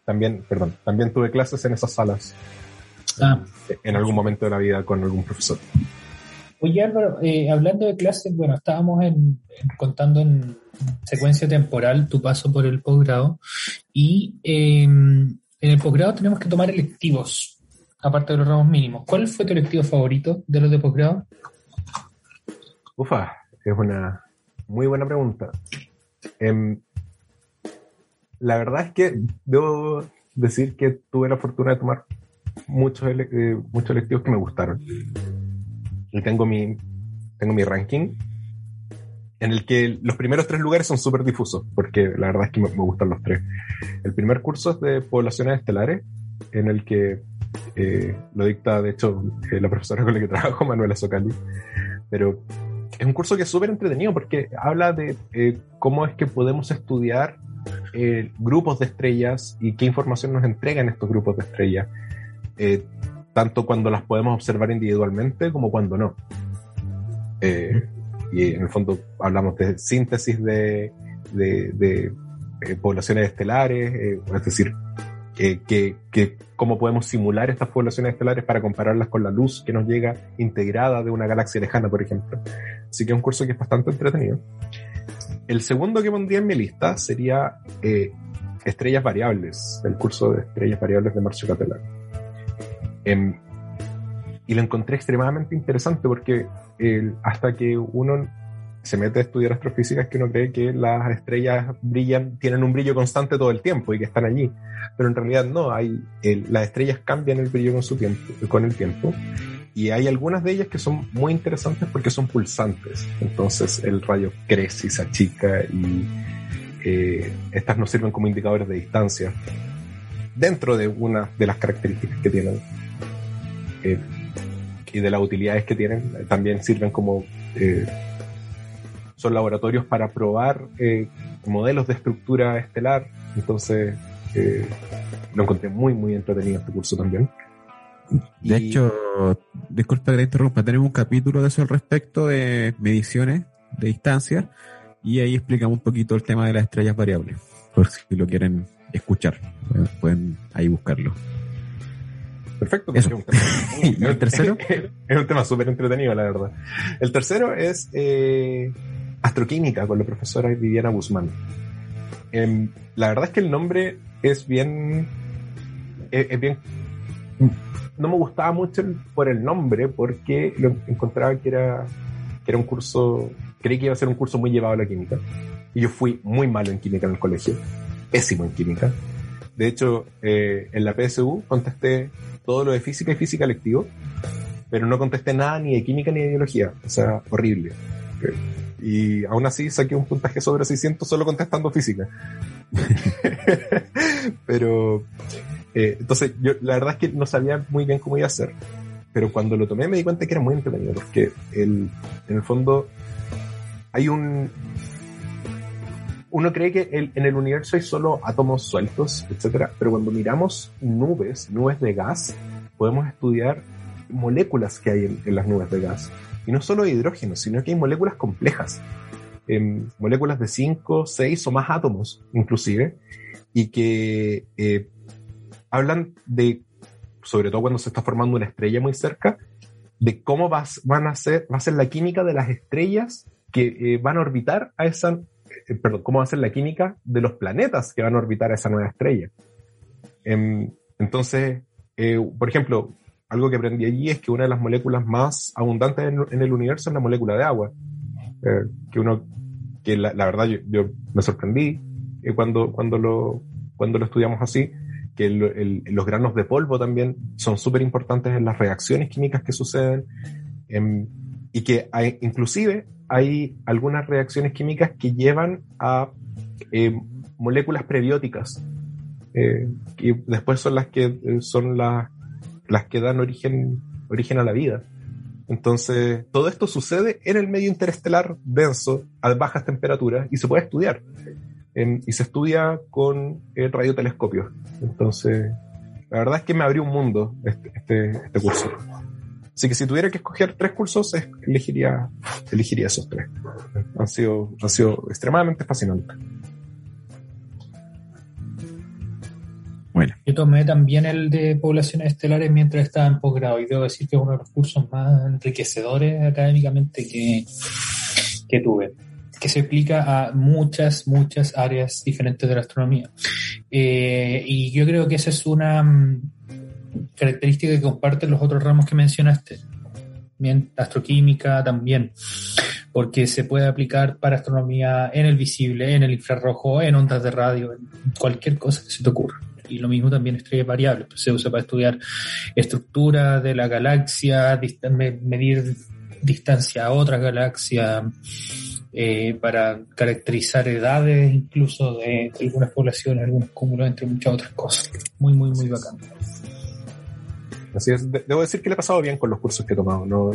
También, perdón, también tuve clases en esas salas Ah, en algún momento de la vida con algún profesor. Oye Álvaro, eh, hablando de clases, bueno, estábamos en, en- contando en secuencia temporal tu paso por el posgrado y eh, en el posgrado tenemos que tomar electivos, aparte de los ramos mínimos. ¿Cuál fue tu electivo favorito de los de posgrado? Ufa, es una muy buena pregunta. Em, la verdad es que debo decir que tuve la fortuna de tomar muchos, eh, muchos electivos que me gustaron. Y tengo mi, tengo mi ranking en el que los primeros tres lugares son súper difusos, porque la verdad es que me, me gustan los tres. El primer curso es de poblaciones estelares, en el que eh, lo dicta, de hecho, eh, la profesora con la que trabajo, Manuela Socali. Pero es un curso que es súper entretenido porque habla de eh, cómo es que podemos estudiar eh, grupos de estrellas y qué información nos entregan estos grupos de estrellas, eh, tanto cuando las podemos observar individualmente como cuando no. Eh, y en el fondo hablamos de síntesis de, de- de, eh, poblaciones estelares, eh, es decir, eh, que, que cómo podemos simular estas poblaciones estelares para compararlas con la luz que nos llega integrada de una galaxia lejana, por ejemplo. Así que es un curso que es bastante entretenido. El segundo que pondría en mi lista sería eh, Estrellas Variables, el curso de Estrellas Variables de Marcio Capelán. Em, y lo encontré extremadamente interesante porque el- hasta que uno se mete a estudiar astrofísica es que uno cree que las estrellas brillan, tienen un brillo constante todo el tiempo y que están allí. Pero en realidad no, hay, el- las estrellas cambian el brillo con, su tiempo, con el tiempo. Y hay algunas de ellas que son muy interesantes porque son pulsantes. Entonces el rayo crece y se achica y eh, estas nos sirven como indicadores de distancia dentro de una de las características que tienen eh, y de las utilidades que tienen. eh, También sirven como eh, son laboratorios para probar eh, modelos de estructura estelar. Entonces eh, lo encontré muy muy entretenido este curso también. de Y- hecho, disculpa que te interrumpa, tenemos un capítulo de eso al respecto de mediciones de distancia y ahí explicamos un poquito el tema de las estrellas variables, por si lo quieren escuchar, pueden ahí buscarlo. Perfecto. Es un tema- ¿Y el tercero? es un tema súper entretenido, la verdad. El tercero es eh, astroquímica con la profesora Viviana Guzmán. Em, la verdad es que el nombre es bien. Es, es bien. No me gustaba mucho el- por el nombre porque lo encontraba que era, que era un curso. Creí que iba a ser un curso muy llevado a la química. Y yo fui muy malo en química en el colegio. Pésimo en química. De hecho, eh, en la PSU contesté todo lo de física y física lectivo, pero no contesté nada ni de química ni de biología. O sea, horrible. Y aún así saqué un puntaje sobre 600 solo contestando física. pero, eh, entonces, yo la verdad es que no sabía muy bien cómo iba a ser. Pero cuando lo tomé me di cuenta que era muy entretenido, porque el, en el fondo hay un... Uno cree que en el universo hay solo átomos sueltos, etcétera, pero cuando miramos nubes, nubes de gas, podemos estudiar moléculas que hay en, las nubes de gas. Y no solo hidrógeno, sino que hay moléculas complejas. Em, moléculas de 5, 6 o más átomos, inclusive, y que eh, hablan de, sobre todo cuando se está formando una estrella muy cerca, de cómo vas- van a ser, va a ser la química de las estrellas que eh, van a orbitar a esa, eh, perdón, cómo va a ser la química de los planetas que van a orbitar a esa nueva estrella. Em, entonces, eh, por ejemplo, algo que aprendí allí es que una de las moléculas más abundantes en, en el universo es la molécula de agua. Eh, que uno, que la, la verdad yo, yo me sorprendí eh, cuando, cuando, lo, cuando lo estudiamos así, que el- el- los granos de polvo también son súper importantes en las reacciones químicas que suceden, em, y que hay, inclusive hay algunas reacciones químicas que llevan a eh, moléculas prebióticas, eh, y después son las que eh, son las, las que dan origen, origen a la vida. Entonces, todo esto sucede en el medio interestelar denso, a bajas temperaturas, y se puede estudiar. En- y se estudia con eh, radiotelescopios. Entonces, la verdad es que me abrió un mundo este, este, este curso. Así que si tuviera que escoger tres cursos, elegiría, elegiría esos tres. Han sido, han sido extremadamente fascinantes. Bueno, Yo tomé también el de poblaciones estelares mientras estaba en posgrado y debo decir que es uno de los cursos más enriquecedores académicamente que, que tuve, que se aplica a muchas, muchas áreas diferentes de la astronomía. Eh, y yo creo que esa es una característica que comparten los otros ramos que mencionaste. Bien, astroquímica también, porque se puede aplicar para astronomía en el visible, en el infrarrojo, en ondas de radio, en cualquier cosa que se te ocurra y lo mismo también estrellas variables. pues se usa para estudiar estructura de la galaxia, dist- me- medir distancia a otra galaxia, eh, para caracterizar edades incluso de algunas poblaciones, algunos cúmulos, entre muchas otras cosas. Muy, muy, muy bacán. Así es, de- debo decir que le he pasado bien con los cursos que he tomado. No,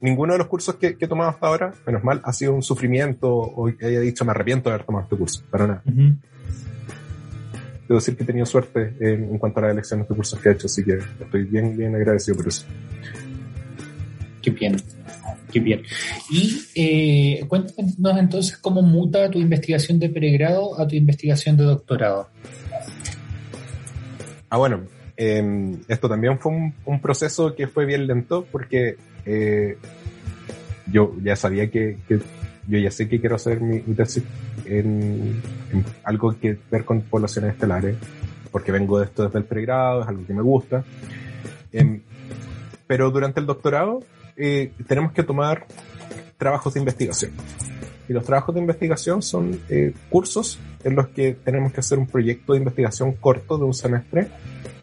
ninguno de los cursos que, que he tomado hasta ahora, menos mal, ha sido un sufrimiento o que haya dicho me arrepiento de haber tomado este curso. Para nada. Debo decir que he tenido suerte en, en cuanto a las elecciones de cursos que he hecho, así que estoy bien, bien agradecido por eso. Qué bien, qué bien. Y eh, cuéntanos entonces cómo muta tu investigación de pregrado a tu investigación de doctorado. Ah, bueno, eh, esto también fue un, un proceso que fue bien lento porque eh, yo ya sabía que, que- yo ya sé que quiero hacer mi, mi tesis en, en algo que ver con poblaciones estelares, porque vengo de esto desde el pregrado, es algo que me gusta. Em, pero durante el doctorado eh, tenemos que tomar trabajos de investigación. Y los trabajos de investigación son eh, cursos en los que tenemos que hacer un proyecto de investigación corto de un semestre.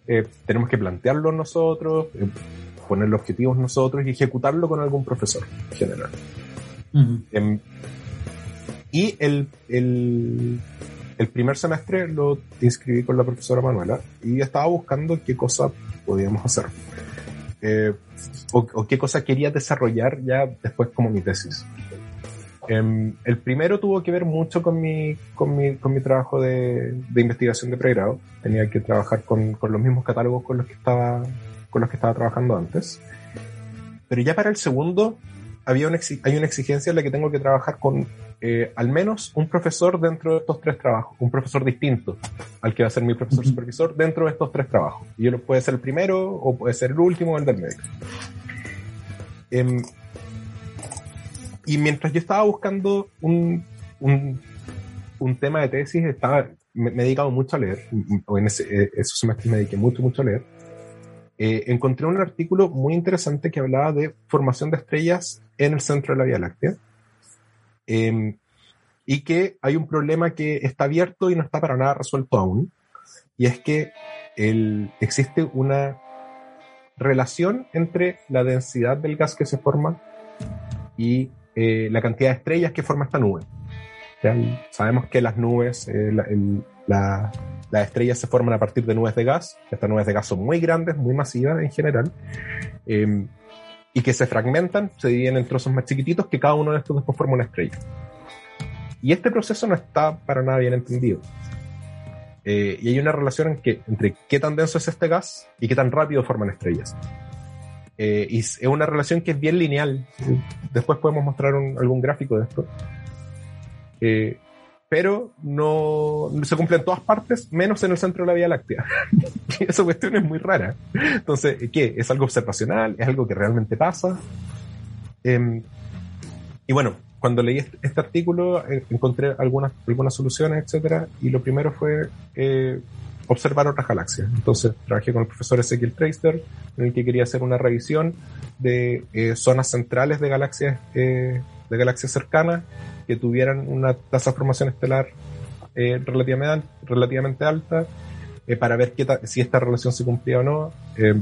Eh, tenemos que plantearlo nosotros, eh, poner los objetivos nosotros y ejecutarlo con algún profesor en general. Em, y el, el, el primer semestre lo inscribí con la profesora Manuela y estaba buscando qué cosa podíamos hacer. Eh, o, o qué cosa quería desarrollar ya después como mi tesis. Em, el primero tuvo que ver mucho con mi, con mi, con mi trabajo de, de investigación de pregrado. Tenía que trabajar con, con los mismos catálogos con los que estaba, con los que estaba trabajando antes. Pero ya para el segundo había una hay una exigencia en la que tengo que trabajar con eh, al menos un profesor dentro de estos tres trabajos, un profesor distinto al que va a ser mi profesor supervisor dentro de estos tres trabajos. Y él puede ser el primero o puede ser el último o el del medio. Em, y mientras yo estaba buscando un, un, tema de tesis, estaba, me, me he dedicado mucho a leer, o en ese, eh, esos semestres me dediqué mucho, mucho a leer. Eh, encontré un artículo muy interesante que hablaba de formación de estrellas en el centro de la Vía Láctea. Em, y que hay un problema que está abierto y no está para nada resuelto aún. Y es que existe una relación entre la densidad del gas que se forma y eh, la cantidad de estrellas que forma esta nube. Sabemos que las nubes, eh, las estrellas se forman a partir de nubes de gas. Estas nubes de gas son muy grandes, muy masivas en general, eh, y que se fragmentan, se dividen en trozos más chiquititos, que cada uno de estos después forma una estrella. Y este proceso no está para nada bien entendido. Y hay una relación en que, entre qué tan denso es este gas y qué tan rápido forman estrellas. Eh, y es una relación que es bien lineal. Después podemos mostrar algún gráfico de esto. Eh, pero no se cumple en todas partes, menos en el centro de la Vía Láctea. esa cuestión es muy rara. Entonces, ¿qué? ¿Es algo observacional? ¿Es algo que realmente pasa? Em, y bueno, cuando leí este, este artículo eh, encontré algunas, algunas soluciones, etcétera, y lo primero fue eh, observar otras galaxias. Entonces trabajé con el profesor Ezequiel Treister, en el que quería hacer una revisión de eh, zonas centrales de galaxias, eh, de galaxias cercanas que tuvieran una tasa de formación estelar eh, relativamente, relativamente alta eh, para ver qué si esta relación se cumplía o no. eh,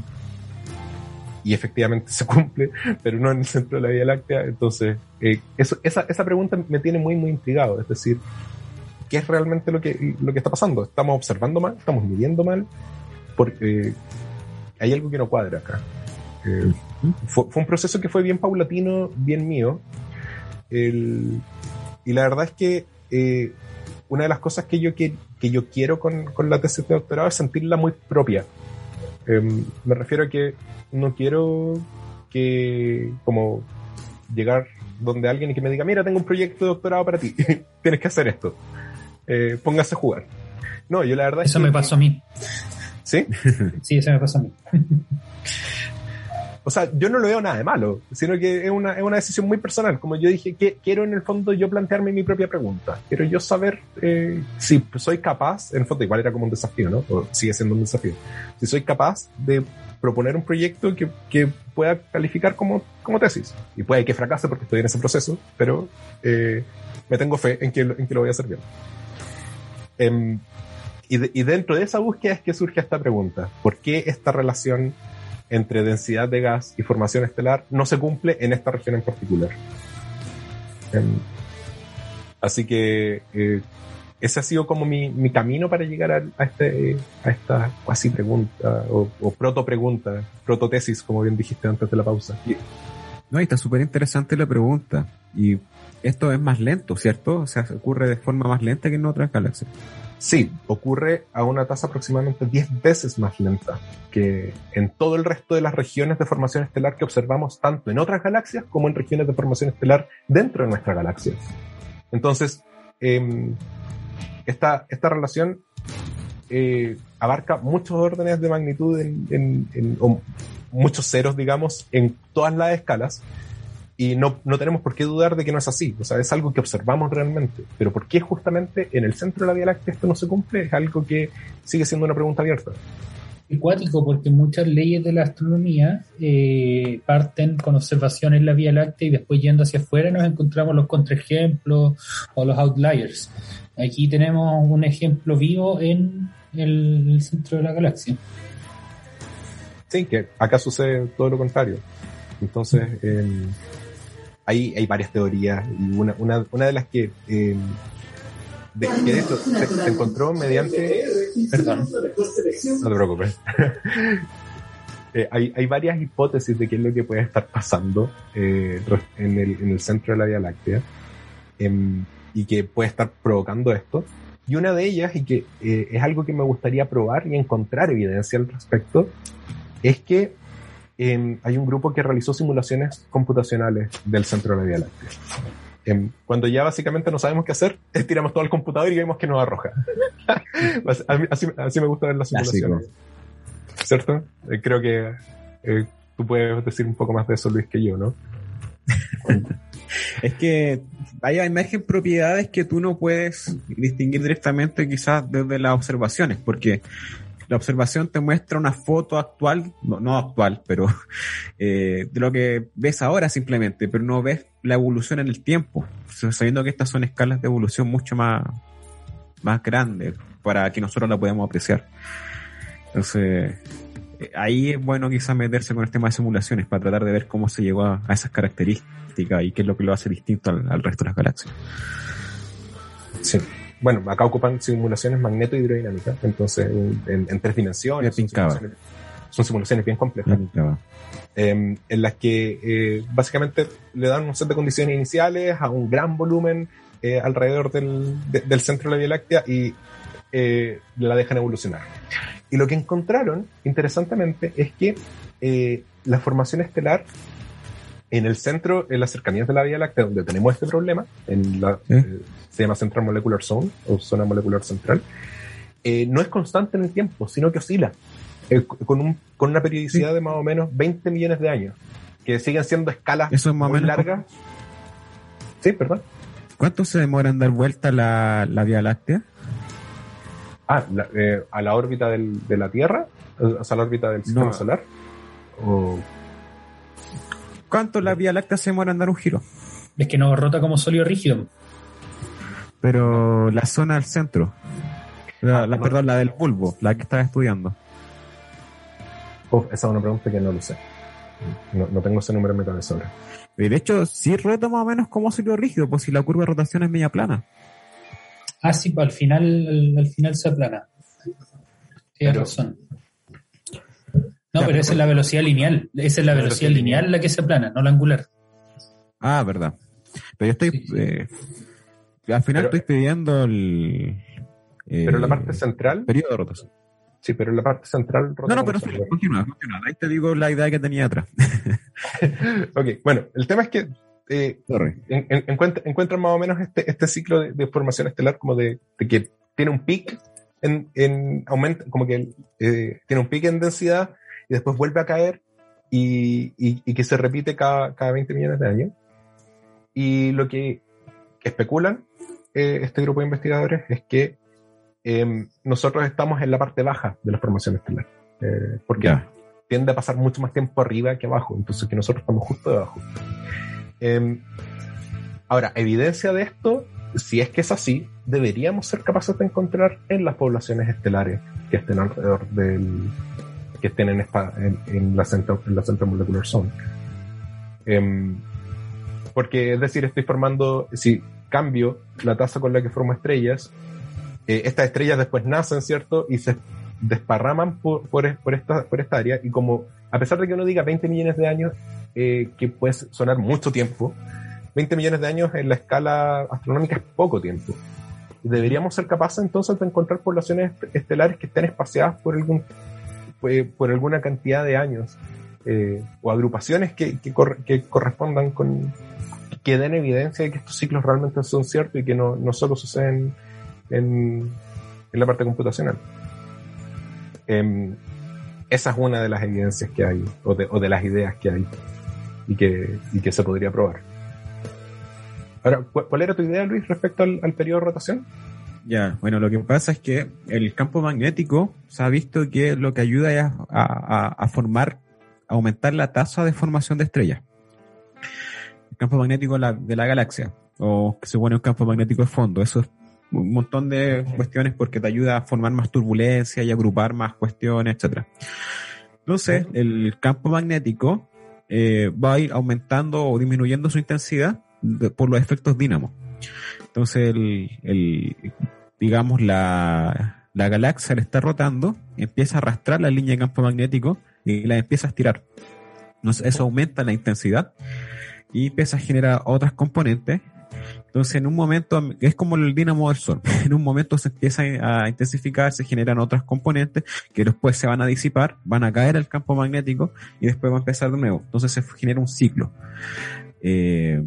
y efectivamente se cumple, pero no en el centro de la Vía Láctea. Entonces, eso, esa, esa pregunta me tiene muy, muy intrigado. Es decir, ¿qué es realmente lo que, lo que está pasando? ¿Estamos observando mal? ¿Estamos midiendo mal? Porque hay algo que no cuadra acá. Eh, fue, un proceso que fue bien paulatino, bien mío. El- y la verdad es que eh, una de las cosas que yo, que, yo quiero con, con la tesis de doctorado es sentirla muy propia. Em, me refiero a que no quiero que como llegar donde alguien que me diga, mira, tengo un proyecto de doctorado para ti, tienes que hacer esto, Eh, póngase a jugar. No, yo la verdad es Eso que- me pasó a mí. ¿Sí? Sí, eso me pasó a mí. O sea, yo no lo veo nada de malo, sino que es una, es una decisión muy personal. Como yo dije, que quiero en el fondo yo plantearme mi propia pregunta. Quiero yo saber eh, si soy capaz, en el fondo igual era como un desafío, ¿no? O sigue siendo un desafío. Si soy capaz de proponer un proyecto que, que pueda calificar como, como tesis. Y puede que fracase porque estoy en ese proceso, pero eh, me tengo fe en que, en que lo voy a hacer bien. Em, y, de- y dentro de esa búsqueda es que surge esta pregunta. ¿Por qué esta relación entre densidad de gas y formación estelar no se cumple en esta región en particular? Em, así que eh, ese ha sido como mi, mi camino para llegar a, a este, a esta cuasi pregunta o, o proto pregunta, prototesis, como bien dijiste antes de la pausa. No, está súper interesante la pregunta. Y esto es más lento, ¿cierto? O sea, ocurre de forma más lenta que en otras galaxias. Sí, ocurre a una tasa aproximadamente 10 veces más lenta que en todo el resto de las regiones de formación estelar que observamos tanto en otras galaxias como en regiones de formación estelar dentro de nuestra galaxia. Entonces, em, esta, esta relación eh, abarca muchos órdenes de magnitud en- en- o muchos ceros, digamos, en todas las escalas. Y no, no tenemos por qué dudar de que no es así. O sea, es algo que observamos realmente. Pero ¿por qué justamente en el centro de la Vía Láctea esto no se cumple? Es algo que sigue siendo una pregunta abierta. Es cuático porque muchas leyes de la astronomía eh, parten con observaciones en la Vía Láctea y después yendo hacia afuera nos encontramos los contraejemplos o los outliers. Aquí tenemos un ejemplo vivo en el, el centro de la galaxia. Sí, que acá sucede todo lo contrario. Entonces, eh, hay, hay varias teorías y una, una, una de las que, eh, de, que de hecho se, se encontró mediante... Perdón. No te preocupes. Eh, hay, hay varias hipótesis de qué es lo que puede estar pasando eh, en, el, en el centro de la Vía Láctea em, y que puede estar provocando esto. Y una de ellas, y que eh, es algo que me gustaría probar y encontrar evidencia al respecto, es que hay un grupo que realizó simulaciones computacionales del centro de la Vía Láctea. Em, cuando ya básicamente no sabemos qué hacer, tiramos todo al computador y vemos que nos arroja. así, me gusta ver las Clásico. simulaciones. ¿Cierto? Eh, creo que eh, tú puedes decir un poco más de eso, Luis, que yo, ¿no? Es que hay emergen propiedades que tú no puedes distinguir directamente quizás desde las observaciones, porque la observación te muestra una foto actual, no, actual, pero eh, de lo que ves ahora simplemente, pero no ves la evolución en el tiempo, sabiendo que estas son escalas de evolución mucho más, más grandes para que nosotros la podamos apreciar. Entonces, eh, ahí es bueno quizás meterse con el tema de simulaciones para tratar de ver cómo se llegó a, a esas características y qué es lo que lo hace distinto al, al resto de las galaxias. Sí. Bueno, acá ocupan simulaciones magneto-hidrodinámicas, entonces en, en tres dimensiones. Son simulaciones, son simulaciones bien complejas. Eh, en las que eh, básicamente le dan un set de condiciones iniciales a un gran volumen eh, alrededor del, de- del centro de la Vía Láctea y eh, la dejan evolucionar. Y lo que encontraron, interesantemente, es que eh, la formación estelar en el centro, en las cercanías de la Vía Láctea, donde tenemos este problema, en la, Sí. eh, se llama Central Molecular Zone o zona molecular central, eh, no es constante en el tiempo, sino que oscila eh, con, un, con una periodicidad de más o menos 20 millones de años, que siguen siendo escalas Eso es más muy largas. Sí, perdón. ¿Cuánto se demora en dar vuelta la, la Vía Láctea? Ah, la- eh, a la órbita del- de la Tierra, o sea, a la órbita del sistema No. solar. O, ¿Cuánto la Vía Láctea se demora en dar un giro? Es que no rota como sólido rígido. Pero la zona del centro. La, perdón, la del bulbo, la que estaba estudiando. Uf, esa es una pregunta que no lo sé. No, no tengo ese número en mi cabeza ahora. Y de hecho, sí rota más o menos como ciclo rígido, pues si la curva de rotación es media plana. Ah, sí, pues al final, al, al final se aplana. Tienes Pero- razón. No, Ya, pero esa es la velocidad lineal. Esa es la La velocidad velocidad lineal lineal. la que se aplana, no la angular. Ah, verdad. Pero yo estoy. Sí, sí. eh, al final Pero- estoy pidiendo el. eh, Pero la parte central, periodo de rotación. sí, pero la parte central. No, no, pero sí, continúa, continúa. Ahí te digo la idea que tenía atrás. Ok, bueno, el tema es que eh, en- en- encuentra- encuentran más o menos este, este ciclo de, de formación estelar como de, de que tiene un pic en, en aumento, como que eh, tiene un pic en densidad y después vuelve a caer y, y- y que se repite cada, cada 20 millones de años. Y lo que especulan eh, este grupo de investigadores es que em, nosotros estamos en la parte baja de la formación estelar. Eh, porque tiende a pasar mucho más tiempo arriba que abajo, entonces que nosotros estamos justo debajo. Em, ahora, evidencia de esto, si es que es así, deberíamos ser capaces de encontrar en las poblaciones estelares que estén alrededor del que estén en, esta, en, en la, centro, en la Molecular Zone. Em, porque, es decir, estoy formando, si cambio la tasa con la que formo estrellas, eh, estas estrellas después nacen, ¿cierto? Y se desparraman por, por, por esta, por esta área y como, a pesar de que uno diga 20 millones de años, eh, que puede sonar mucho tiempo, 20 millones de años en la escala astronómica es poco tiempo. Deberíamos ser capaces entonces de encontrar poblaciones est- estelares que estén espaciadas por, algún, eh, por alguna cantidad de años eh, o agrupaciones que, que, cor- que correspondan con que den evidencia de que estos ciclos realmente son ciertos y que no, no solo suceden en, en la parte computacional. Em, esa es una de las evidencias que hay, o de, o de las ideas que hay, y que, y que se podría probar. Ahora, ¿cu- ¿cuál era tu idea, Luis, respecto al, al periodo de rotación? Ya, bueno, lo que pasa es que el campo magnético se ha visto que lo que ayuda es a, a- a formar, a aumentar la tasa de formación de estrellas. El campo magnético de la, galaxia, o que se pone un campo magnético de fondo, eso es un montón de cuestiones porque te ayuda a formar más turbulencia y agrupar más cuestiones, etcétera. Entonces, el campo magnético eh, va a ir aumentando o disminuyendo su intensidad de- por los efectos dínamo. Entonces, el, el- digamos, la, la galaxia le está rotando, empieza a arrastrar la línea de campo magnético y la empieza a estirar. Entonces, eso aumenta la intensidad y empieza a generar otras componentes. Entonces, en un momento, es como el dínamo del sol. En un momento se empieza a intensificar, se generan otras componentes que después se van a disipar, van a caer al campo magnético y después va a empezar de nuevo. Entonces, se genera un ciclo. Eh,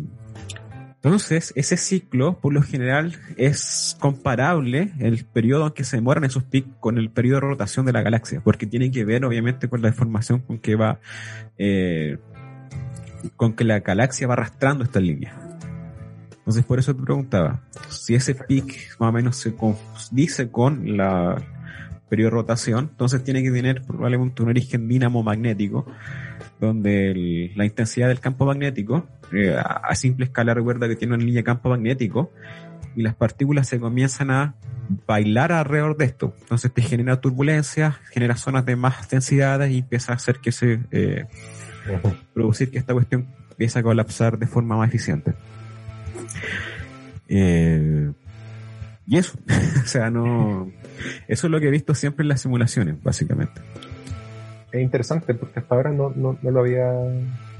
entonces, ese ciclo, por lo general, es comparable el periodo en que se demoran esos picos con el periodo de rotación de la galaxia, porque tiene que ver, obviamente, con la deformación con que va, eh, con que la galaxia va arrastrando esta línea. Entonces, por eso te preguntaba, si ese pic más o menos se dice con la periodo de rotación, entonces tiene que tener probablemente un origen dínamo magnético, donde el- la intensidad del campo magnético, eh, a, simple escala recuerda que tiene una línea de campo magnético, y las partículas se comienzan a bailar alrededor de esto. Entonces te genera turbulencia, genera zonas de más densidades y empieza a hacer que se, eh, producir que esta cuestión empiece a colapsar de forma más eficiente. Eh, y eso, o sea, no, eso es lo que he visto siempre en las simulaciones, básicamente. Es interesante porque hasta ahora no, no, no lo había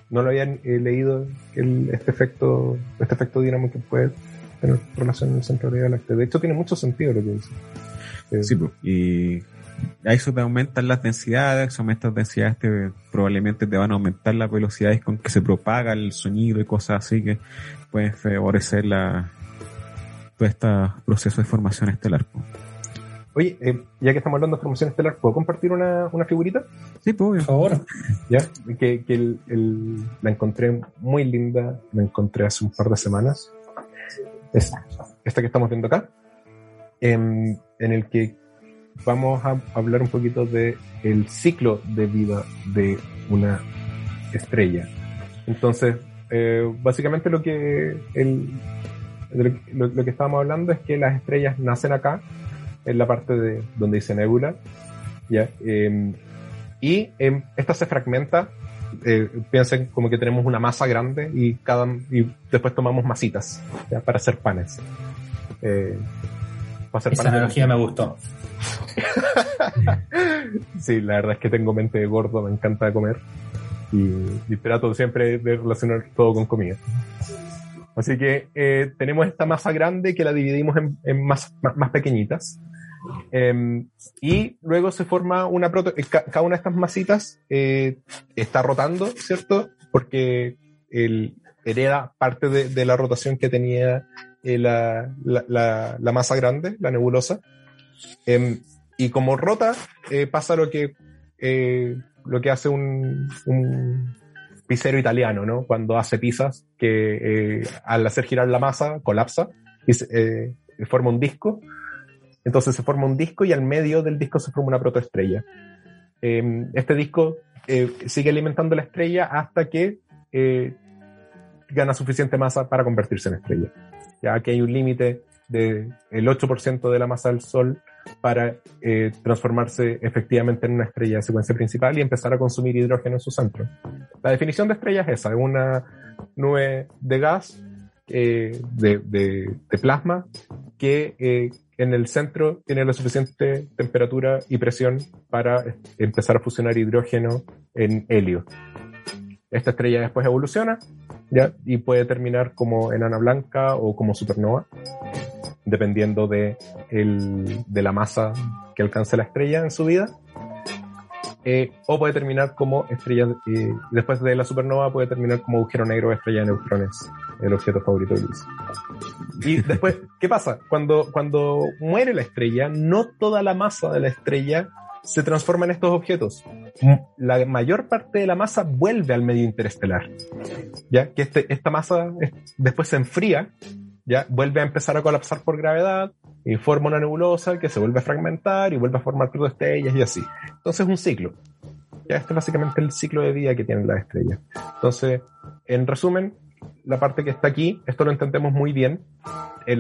no lo habían eh, leído el, este efecto este efecto dínamo que puede tener relación en el centro de la. De hecho tiene mucho sentido lo que dice. Eh, Sí, pues, y a eso te aumentan las densidades, aumentas las densidades, te, probablemente te van a aumentar las velocidades con que se propaga el sonido y cosas así que pueden favorecer la, todo este proceso de formación estelar. pues. Oye, eh, ya que estamos hablando de formación estelar, ¿puedo compartir una, una figurita? Sí, pues. Por favor. ¿Ya? Que, que el- el- la encontré muy linda, la encontré hace un par de semanas. Es esta que estamos viendo acá, en, en el que vamos a hablar un poquito de el ciclo de vida de una estrella. Entonces, eh, básicamente lo que, el, lo- lo que estábamos hablando es que las estrellas nacen acá, en la parte de donde dice nebula. ¿ya? Eh, y eh, esta se fragmenta. eh, piensen como que tenemos una masa grande y cada y después tomamos masitas ¿ya? para hacer panes. Eh, para hacer Esa panes de analogía me gustó. Sí, la verdad es que tengo mente de gordo, me encanta comer y, y trato siempre de relacionar todo con comida. Así que eh, tenemos esta masa grande que la dividimos en, en más, más pequeñitas. Em, y luego se forma una proto... eh, ca- Cada una de estas masitas eh, está rotando, ¿cierto? Porque el, hereda parte de, de la rotación que tenía eh, la, la, la- la masa grande, la nebulosa. Em, y como rota, eh, pasa lo que, eh, lo que hace un, un pizzero italiano, ¿no? Cuando hace pizzas, que eh, al hacer girar la masa colapsa y eh, forma un disco. Entonces se forma un disco y al medio del disco se forma una protoestrella. Eh, este disco eh, sigue alimentando la estrella hasta que eh, gana suficiente masa para convertirse en estrella. Ya que hay un límite del 8% de la masa del Sol para eh, transformarse efectivamente en una estrella de secuencia principal y empezar a consumir hidrógeno en su centro. La definición de estrella es esa, es una nube de gas, de, plasma, que en el centro tiene la suficiente temperatura y presión para empezar a fusionar hidrógeno en helio. Esta estrella después evoluciona y puede terminar como enana blanca o como supernova, dependiendo de la masa que alcance la estrella en su vida. Eh, o puede terminar como estrella, eh, después de la supernova puede terminar como agujero negro o estrella de neutrones, el objeto favorito de Luis. Y después, ¿qué pasa? Cuando, cuando muere la estrella, no toda la masa de la estrella se transforma en estos objetos. La mayor parte de la masa vuelve al medio interestelar. Ya que este, esta masa es- después se enfría, ya vuelve a empezar a colapsar por gravedad y forma una nebulosa que se vuelve a fragmentar y vuelve a formar protoestrellas y así. Entonces es un ciclo. Ya este es básicamente el ciclo de vida que tienen las estrellas. Entonces, en resumen, la parte que está aquí, esto lo entendemos muy bien, es,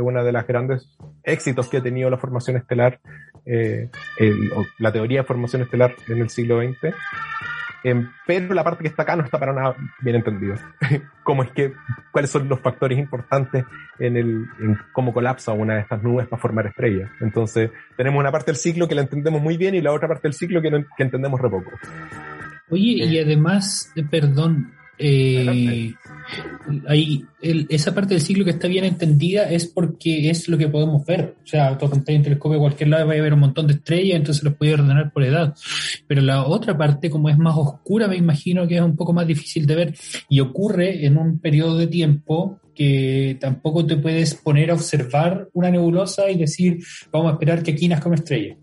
una de las grandes éxitos que ha tenido la formación estelar, eh, el- la teoría de formación estelar en el siglo XX. Em, pero la parte que está acá no está para nada bien entendida. ¿Cómo es que, cuáles son los factores importantes en, el, en cómo colapsa una de estas nubes para formar estrellas? Entonces, tenemos una parte del ciclo que la entendemos muy bien y la otra parte del ciclo que, no- que entendemos re poco. Oye, y además, eh, perdón, eh, ahí, el- esa parte del ciclo que está bien entendida es porque es lo que podemos ver. O sea, tú un telescopio a cualquier lado vais a ver un montón de estrellas, entonces los podéis ordenar por edad. Pero la otra parte, como es más oscura, me imagino que es un poco más difícil de ver y ocurre en un periodo de tiempo que tampoco te puedes poner a observar una nebulosa y decir, vamos a esperar que aquí nazca una estrella.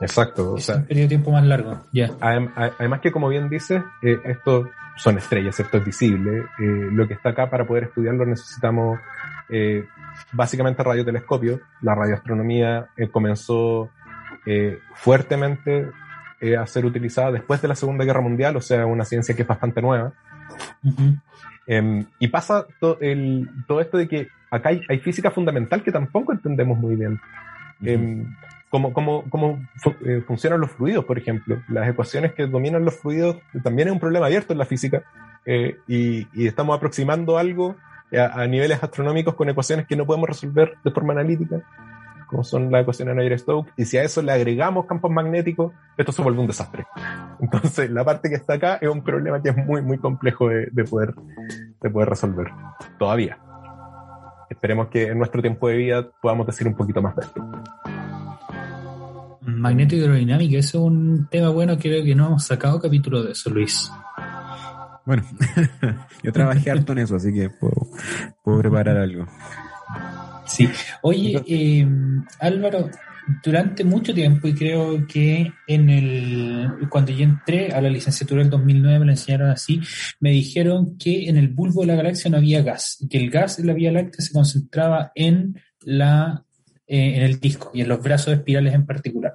Exacto. O es sea, un periodo de tiempo más largo. Ya. Además que, como bien dices, eh, esto son estrellas, esto es visible. Eh, lo que está acá para poder estudiarlo necesitamos eh, básicamente radiotelescopio. La radioastronomía eh, comenzó eh, fuertemente a ser utilizada después de la Segunda Guerra Mundial, o sea, una ciencia que es bastante nueva. Ujú. Em, y pasa to- el- todo esto de que acá hay, hay física fundamental que tampoco entendemos muy bien. Cómo, cómo, cómo eh, funcionan los fluidos, por ejemplo. Las ecuaciones que dominan los fluidos también es un problema abierto en la física. eh, y, estamos aproximando algo a, niveles astronómicos con ecuaciones que no podemos resolver de forma analítica, como son las ecuaciones de Navier-Stokes. Y si a eso le agregamos campos magnéticos, esto se vuelve un desastre. Entonces, la parte que está acá es un problema que es muy, muy complejo de, de poder, de poder resolver. Todavía. Esperemos que en nuestro tiempo de vida podamos decir un poquito más de esto. Magnética hidrodinámica, ese es un tema bueno, creo que no hemos sacado capítulo de eso, Luis. Bueno, yo trabajé harto en eso, así que puedo, puedo preparar algo. Sí. Oye, eh, Álvaro, durante mucho tiempo, y creo que en el cuando yo entré a la licenciatura del 2009 me la enseñaron así, me dijeron que en el bulbo de la galaxia no había gas, y que el gas de la Vía Láctea se concentraba en la eh, en el disco y en los brazos espirales en particular.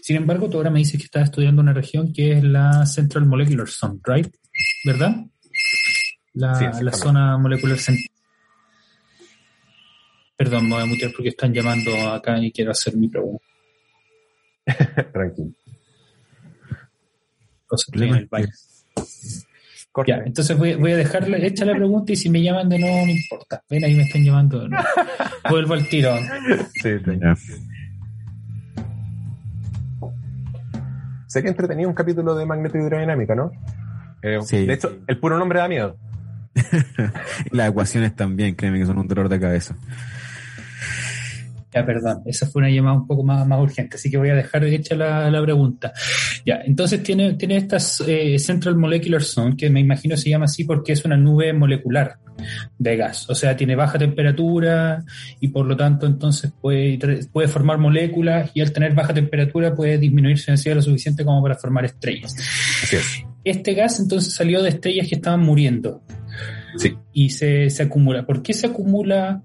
Sin embargo, tú ahora me dices que estás estudiando una región que es la Central Molecular Zone, ¿right? ¿Verdad? La, Sí, la zona molecular central. Perdón, me voy a mutear porque están llamando acá y quiero hacer mi pregunta. Tranquilo. El. Ya, entonces voy, voy a dejarle hecha la pregunta y si me llaman de nuevo no importa. Ven, ahí me están llamando. de nuevo. Vuelvo al tiro. Sí, sí. Ya. Sería entretenido un capítulo de magnetohidrodinámica, ¿no? Eh, Sí. De hecho, el puro nombre da miedo. Las ecuaciones también, créeme que son un dolor de cabeza. Ya, perdón, esa fue una llamada un poco más, más urgente, así que voy a dejar hecha la, la pregunta. Ya, entonces tiene, tiene estas eh, Central Molecular Zone, que me imagino se llama así porque es una nube molecular de gas, o sea, tiene baja temperatura y por lo tanto entonces puede, puede formar moléculas y al tener baja temperatura puede disminuir su densidad lo suficiente como para formar estrellas. Así es. Este gas entonces salió de estrellas que estaban muriendo Sí. y se, se acumula. ¿Por qué se acumula?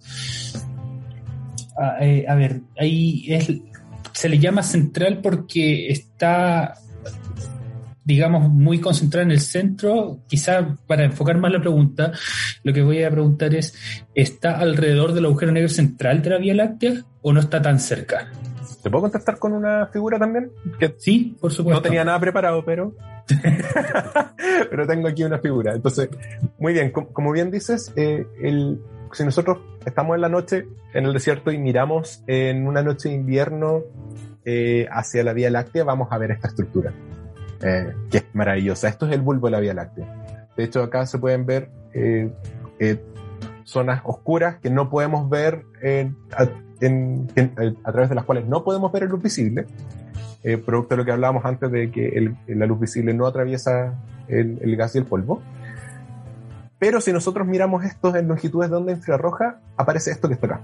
A, eh, a ver, ahí es, se le llama central porque está, digamos, muy concentrada en el centro. Quizá para enfocar más la pregunta, lo que voy a preguntar es, ¿está alrededor del agujero negro central de la Vía Láctea o no está tan cerca? ¿Te puedo contestar con una figura también? Que Sí, por supuesto. no tenía nada preparado, pero. pero tengo aquí una figura. Entonces, muy bien, com- como bien dices, eh, el, si nosotros estamos en la noche en el desierto y miramos en una noche de invierno eh, hacia la Vía Láctea, vamos a ver esta estructura, eh, que es maravillosa. Esto es el bulbo de la Vía Láctea. De hecho, acá se pueden ver eh, eh, zonas oscuras que no podemos ver en- a, en- en- a través de las cuales no podemos ver el luz visible eh, producto de lo que hablábamos antes de que el- la luz visible no atraviesa el, el gas y el polvo. Pero si nosotros miramos estos en longitudes de onda infrarroja, aparece esto que está acá.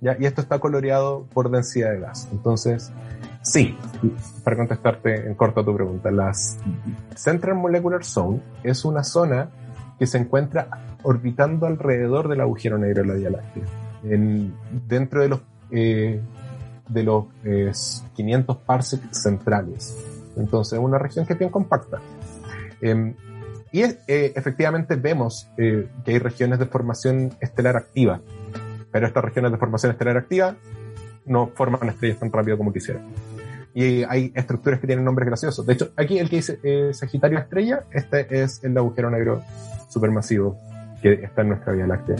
¿Ya? Y esto está coloreado por densidad de gas. Entonces, sí, para contestarte en corto a tu pregunta, las Central Molecular Zone es una zona que se encuentra orbitando alrededor del agujero negro de la Vía Láctea. En- dentro de los eh, de los eh, 500 parsecs centrales. Entonces, una región que es bien compacta. Eh, y es- eh, efectivamente vemos eh, que hay regiones de formación estelar activa, pero estas regiones de formación estelar activa no forman estrellas tan rápido como quisieran. Y hay estructuras que tienen nombres graciosos. De hecho, aquí el que dice eh, Sagitario Estrella, este es el agujero negro supermasivo que está en nuestra Vía Láctea.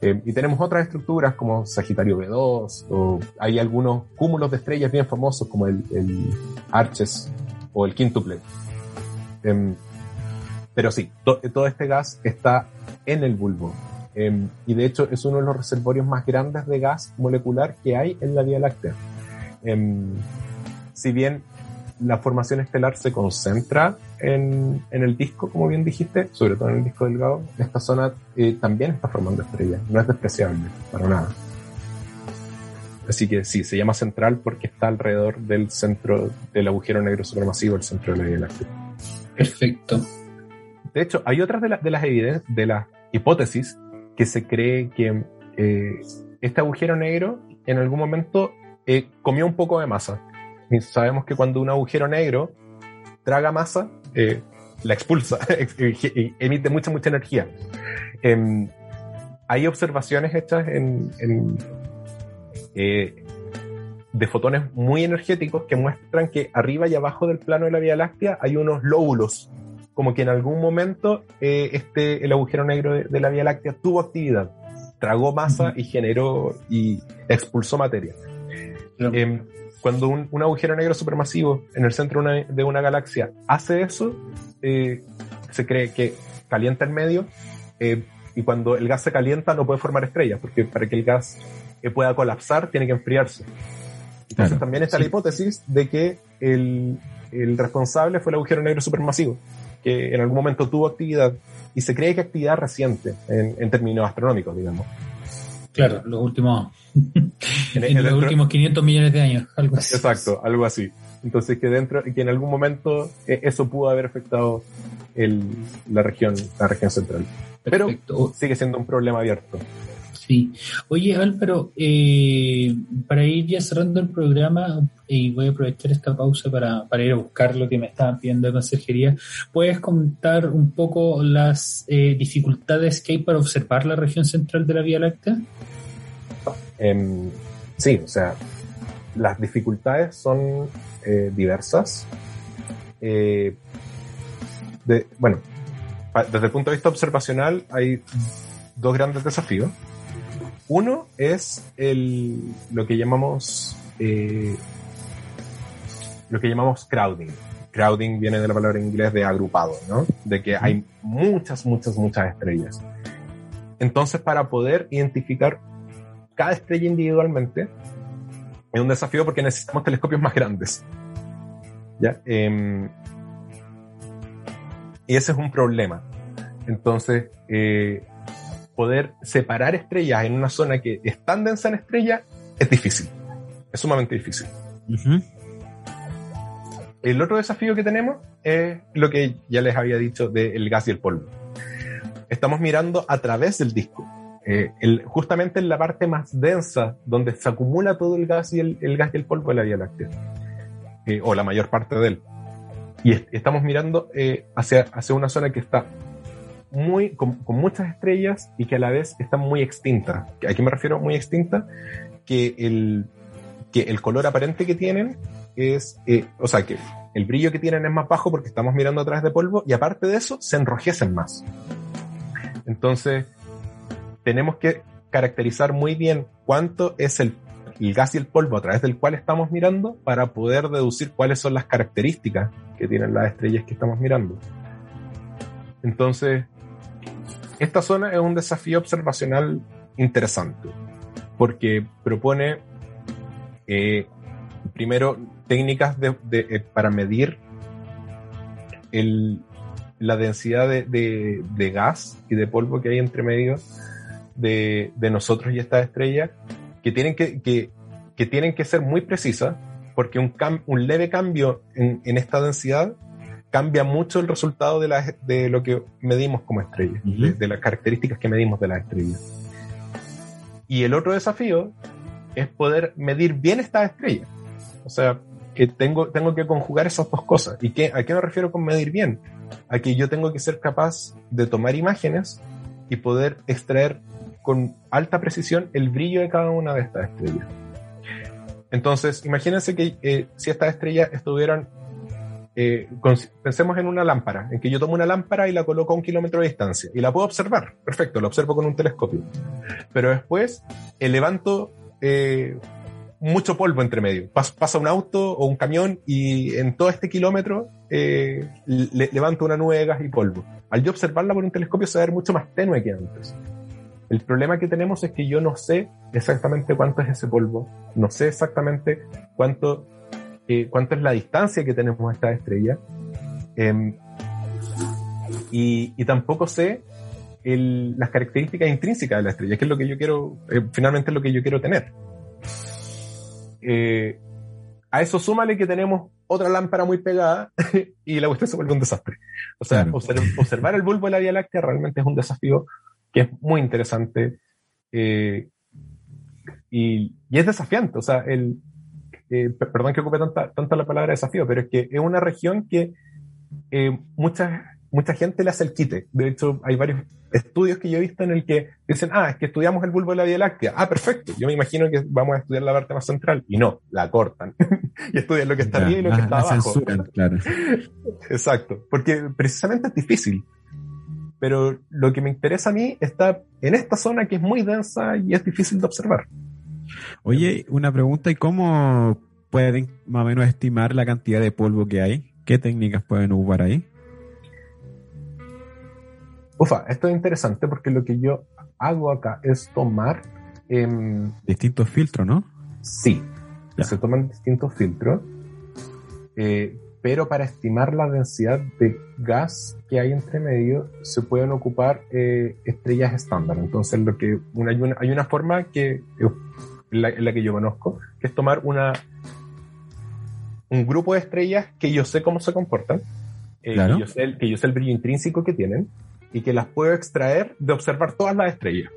Eh, y tenemos otras estructuras como Sagitario B2, o hay algunos cúmulos de estrellas bien famosos como el, el Arches o el Quintuple. Em, pero sí, to- todo este gas está en el bulbo. Em, y de hecho es uno de los reservorios más grandes de gas molecular que hay en la Vía Láctea. Em, si bien la formación estelar se concentra en, en el disco, como bien dijiste, sobre todo en el disco delgado, esta zona eh, también está formando estrellas, no es despreciable, para nada. Así que sí, se llama central porque está alrededor del centro del agujero negro supermasivo, el centro de la Vía Láctea. Perfecto. De hecho, hay otras de, las de las evidencias, de las hipótesis que se cree que eh, este agujero negro en algún momento eh, comió un poco de masa. Y sabemos que cuando un agujero negro traga masa, eh, la expulsa, emite mucha, mucha energía. Em, hay observaciones hechas en, de fotones muy energéticos que muestran que arriba y abajo del plano de la Vía Láctea hay unos lóbulos, como que en algún momento eh, este, el agujero negro de, de la Vía Láctea tuvo actividad, tragó masa y generó y expulsó materia. Eh, cuando un, un, agujero negro supermasivo en el centro de una, de una galaxia hace eso, eh, se cree que calienta el medio eh, y cuando el gas se calienta no puede formar estrellas, porque para que el gas pueda colapsar tiene que enfriarse. Entonces claro, también está sí. la hipótesis de que el, el, responsable fue el agujero negro supermasivo, que en algún momento tuvo actividad y se cree que actividad reciente en, en términos astronómicos, digamos. Claro, los últimos, en, en los últimos 500 millones de años, algo así. Exacto, algo así. Entonces que dentro, que en algún momento eh, eso pudo haber afectado el, la región, la región central. Perfecto. Pero sigue siendo un problema abierto. Sí. Oye, Álvaro, eh, para ir ya cerrando el programa, y voy a aprovechar esta pausa para, ir a buscar lo que me estaban pidiendo de consejería, ¿puedes contar un poco las eh, dificultades que hay para observar la región central de la Vía Láctea? Em, sí, o sea, las dificultades son eh, diversas. Eh, bueno, desde el punto de vista observacional hay dos grandes desafíos. Uno es el, lo que llamamos eh, lo que llamamos crowding. Crowding viene de la palabra en inglés de agrupado, ¿no? De que hay muchas, muchas, muchas estrellas. Entonces, para poder identificar cada estrella individualmente, es un desafío porque necesitamos telescopios más grandes. ¿Ya? Em, y ese es un problema. Entonces, eh, poder separar estrellas en una zona que es tan densa en estrellas es difícil. Es sumamente difícil. El otro desafío que tenemos es lo que ya les había dicho del gas y el polvo. Estamos mirando a través del disco. Eh, el- justamente en la parte más densa, donde se acumula todo el gas y el, el gas y el polvo de la Vía Láctea. Eh, o la mayor parte de él. Y est- estamos mirando eh, hacia, hacia una zona que está muy, con, muchas estrellas y que a la vez está muy extinta. ¿A qué me refiero muy extinta? Que el, que el color aparente que tienen es, eh, o sea, que el brillo que tienen es más bajo porque estamos mirando a través de polvo y aparte de eso se enrojecen más. Entonces, tenemos que caracterizar muy bien cuánto es el, el gas y el polvo a través del cual estamos mirando para poder deducir cuáles son las características que tienen las estrellas que estamos mirando. Entonces, esta zona es un desafío observacional interesante porque propone eh, primero técnicas eh, para medir la densidad de, gas y de polvo que hay entre medio de, nosotros y esta estrella, que tienen que, ser muy precisas, porque un, leve cambio en esta densidad cambia mucho el resultado de, la- de lo que medimos como estrella, Ujú. de, de las características que medimos de la estrella. Y el otro desafío es poder medir bien esta estrella. O sea, que tengo, tengo que conjugar esas dos cosas. ¿Y qué, a qué me refiero con medir bien? A que yo tengo que ser capaz de tomar imágenes y poder extraer con alta precisión el brillo de cada una de estas estrellas. Entonces, imagínense que eh, si estas estrellas estuvieran, eh, pensemos en una lámpara, en que yo tomo una lámpara y la coloco a un kilómetro de distancia y la puedo observar. Perfecto, la observo con un telescopio. Pero después eh, levanto eh, mucho polvo entre medio. Pas- pasa un auto o un camión y en todo este kilómetro eh, le- levanto una nube de gas y polvo. Al yo observarla por un telescopio se va a ver mucho más tenue que antes. El problema que tenemos es que yo no sé exactamente cuánto es ese polvo, no sé exactamente cuánto, eh, cuánto es la distancia que tenemos a esta estrella, em, y, y tampoco sé el- las características intrínsecas de la estrella, que es lo que yo quiero, eh, finalmente es lo que yo quiero tener. Eh, a eso súmale que tenemos otra lámpara muy pegada y la cuestión se vuelve un desastre. O sea, Claro. observ- observar el bulbo de la Vía Láctea realmente es un desafío que es muy interesante eh, y, y es desafiante. O sea, el, eh, per- perdón que ocupe tanta, tanta la palabra desafío, pero es que es una región que eh, mucha, mucha gente le hace el quite. De hecho, hay varios estudios que yo he visto en el que dicen, ah, es que estudiamos el bulbo de la Vía Láctea. Ah, perfecto. Yo me imagino que vamos a estudiar la parte más central. Y no, la cortan. y estudian lo que está arriba y lo la- que está la abajo. censuran, claro. Exacto, porque precisamente es difícil. Pero lo que me interesa a mí está en esta zona que es muy densa y es difícil de observar. Oye, una pregunta, ¿y cómo pueden más o menos estimar la cantidad de polvo que hay? ¿Qué técnicas pueden ocupar ahí? Ufa, esto es interesante porque lo que yo hago acá es tomar, em, Distintos filtros, ¿no? sí, Ya. se toman distintos filtros, eh, pero para estimar la densidad de gas que hay entre medio se pueden ocupar eh, estrellas estándar. Entonces, lo que una, hay, una, hay una forma que la, la que yo conozco, que es tomar una un grupo de estrellas que yo sé cómo se comportan, eh, Claro. que, yo sé el, que yo sé el brillo intrínseco que tienen y que las puedo extraer de observar todas las estrellas.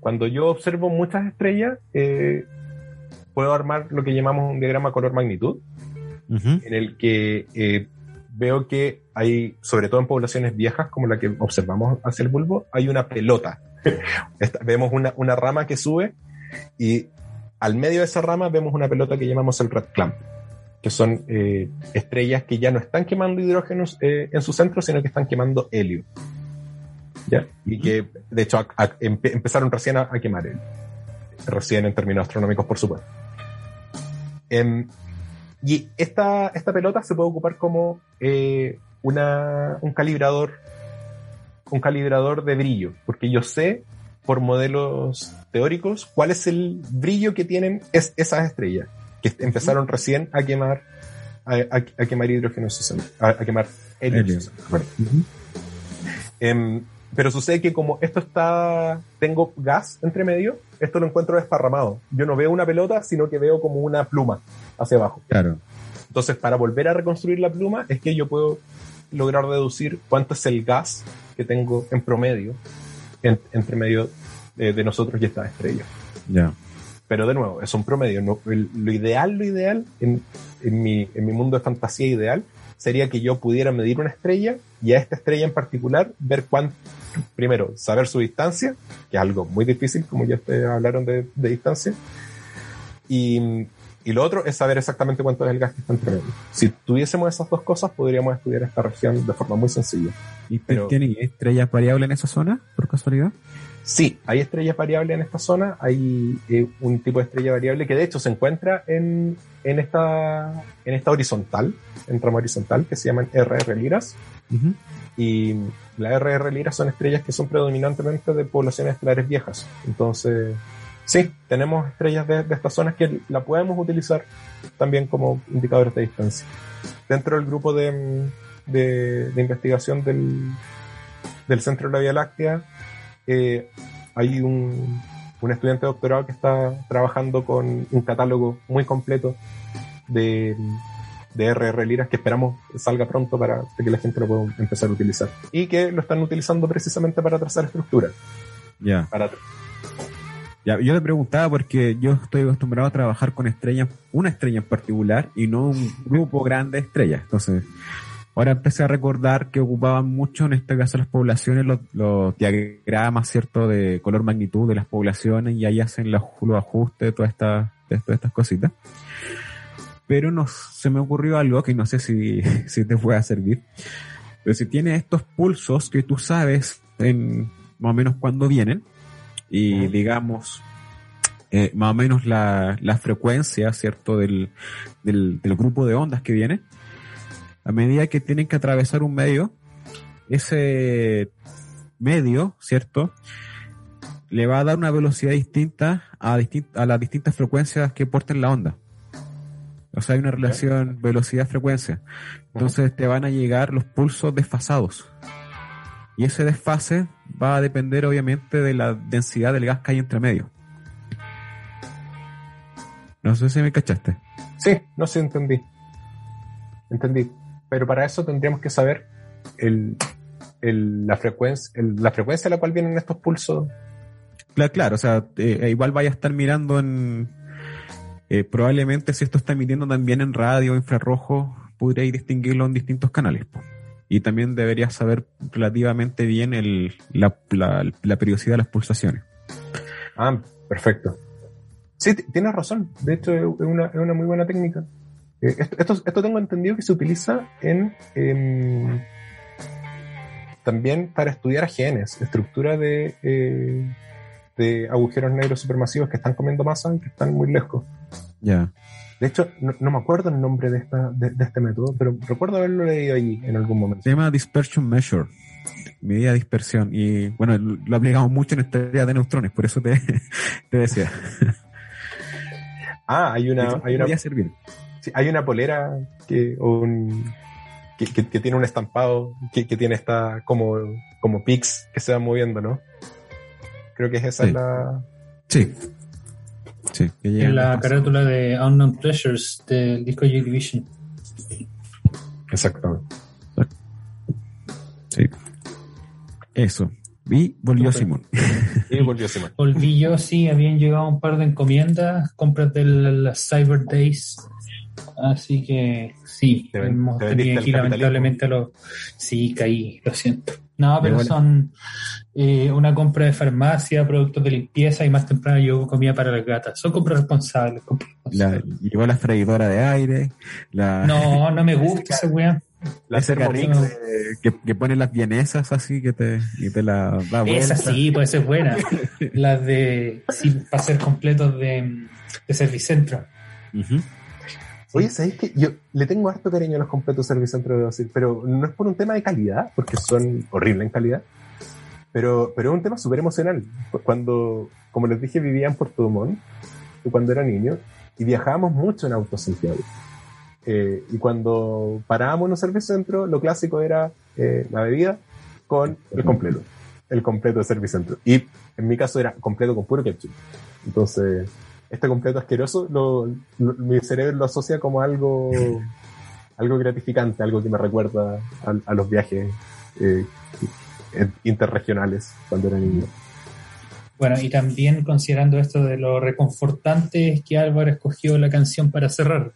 Cuando yo observo muchas estrellas, eh, puedo armar lo que llamamos un diagrama color-magnitud, Ujú. en el que eh, veo que hay, sobre todo en poblaciones viejas como la que observamos hacia el bulbo, hay una pelota. Esta- vemos una, una rama que sube y al medio de esa rama vemos una pelota que llamamos el Red Clamp, que son eh, estrellas que ya no están quemando hidrógenos eh, en su centro, sino que están quemando helio. ¿Ya? Y que, de hecho, empezaron recién a, a quemar helio. Recién en términos astronómicos, por supuesto. Em, y esta, esta pelota se puede ocupar como eh, una, un calibrador un calibrador de brillo, porque yo sé por modelos teóricos cuál es el brillo que tienen es- esas estrellas, que empezaron recién a quemar a, a- a quemar hidrógeno a, a quemar helio. Helio. centro, perdón. Em, pero sucede que como esto está, tengo gas entre medio, esto lo encuentro desparramado. Yo no veo una pelota, sino que veo como una pluma hacia abajo. Claro. Entonces, para volver a reconstruir la pluma, es que yo puedo lograr deducir cuánto es el gas que tengo en promedio en- entre medio de, de nosotros y esta estrella. Ya. Pero de nuevo, es un promedio. No, el- lo ideal, lo ideal, en, en mi, en mi mundo de fantasía ideal, sería que yo pudiera medir una estrella y a esta estrella en particular ver cuánto, primero, saber su distancia, que es algo muy difícil, como ya ustedes hablaron de, de distancia, y, y lo otro es saber exactamente cuánto es el gas que está entre medio. Si tuviésemos esas dos cosas, podríamos estudiar esta región de forma muy sencilla. ¿Y Pero- tiene estrellas variables en esa zona, por casualidad? Sí, hay estrellas variables en esta zona, hay eh, un tipo de estrella variable que de hecho se encuentra en, en, esta, en esta horizontal, en rama horizontal, que se llaman RR Liras. Ujú. Y las RR Liras son estrellas que son predominantemente de poblaciones estelares viejas. Entonces, sí, tenemos estrellas de, de estas zonas que la podemos utilizar también como indicadores de distancia. Dentro del grupo de, mm, de, de investigación del, del Centro de la Vía Láctea, eh, hay un, un estudiante de doctorado que está trabajando con un catálogo muy completo de, de RR Liras que esperamos salga pronto para que la gente lo pueda empezar a utilizar. Y que lo están utilizando precisamente para trazar estructuras. Ya. Para, Yo le preguntaba porque yo estoy acostumbrado a trabajar con estrellas, una estrella en particular y no un grupo grande de estrellas. Entonces, ahora empecé a recordar que ocupaban mucho, en este caso las poblaciones, los, diagramas, ¿cierto?, de color magnitud de las poblaciones y ahí hacen los, ajustes de todas estas, todas cositas. Pero no, se me ocurrió algo que no sé si, si te pueda servir. Pero si tienes estos pulsos que tú sabes más o menos cuándo vienen, y digamos eh, más o menos la, la frecuencia, ¿cierto?, del, del, del grupo de ondas que viene, a medida que tienen que atravesar un medio, ese medio, ¿cierto?, le va a dar una velocidad distinta a, distin- a las distintas frecuencias que porten la onda. O sea, hay una relación velocidad-frecuencia. Entonces te van a llegar los pulsos desfasados. Y ese desfase va a depender obviamente de la densidad del gas que hay entre medio. No sé si me cachaste. sí, no sé, entendí. Entendí. Pero para eso tendríamos que saber el, el- la, frecuencia, el- la frecuencia a la cual vienen estos pulsos. Claro, claro, o sea, eh, igual vaya a estar mirando en... eh, probablemente si esto está emitiendo también en radio infrarrojo, podréis distinguirlo en distintos canales. Y también deberías saber relativamente bien el, la, la, la periodicidad de las pulsaciones. Ah, perfecto. Sí, tienes razón. De hecho, es una, es una muy buena técnica. Eh, esto, esto, esto tengo entendido que se utiliza en, em, también para estudiar a genes, estructura de, eh, de agujeros negros supermasivos que están comiendo masa y que están muy lejos. Ya. De hecho, no, no me acuerdo el nombre de, esta, de, de este método, pero recuerdo haberlo leído allí en algún momento. Se llama Dispersion Measure. Medida de dispersión. Y bueno, lo aplicamos mucho en teoría de neutrones, por eso te, te decía. Ah, hay una, hay una, Podría servir. Sí, hay una polera que, un- que, que- que tiene un estampado, que, que tiene esta como, como pics que se van moviendo, ¿no? Creo que es esa Sí. la... Sí. Sí, que llegan En la carátula de Unknown Pleasures del disco Joy Division. Exactamente. Sí. Eso. Y volvió Ok. Simón. Y volvió Simón. Volví yo, sí, habían llegado un par de encomiendas, compras del Cyber Days Así que sí, Te ven- hemos te tenido aquí lamentablemente los... Sí, caí, lo siento. No, pero son eh, una compra de farmacia, productos de limpieza y más temprano yo comida para las gatas. Son compras responsables. compras La, llevó la freidora de aire, la, No, no me gusta esa weá. La carrito de- que, que pone las vienesas así que te, y te la da vuelta. Esa sí, puede ser buena. Las de, sí, para ser completos de, de Servicentro. Ujú. Oye, ¿sabéis que yo le tengo harto cariño a los completos Servicentro, debo decir, pero no es por un tema de calidad, porque son horribles en calidad, pero, pero es un tema súper emocional. Cuando, como les dije, vivía en Puerto Montt, cuando era niño, y viajábamos mucho en auto Santiago. Eh, y cuando parábamos en un Servicentro, lo clásico era eh, la bebida con el completo, el completo de Servicentro. Y en mi caso era completo con puro ketchup. Entonces, este completo asqueroso, lo, lo- mi cerebro lo asocia como algo, algo gratificante, algo que me recuerda a, a los viajes eh, interregionales cuando era niño. Bueno, y también considerando esto de lo reconfortante es que Álvaro escogió la canción para cerrar.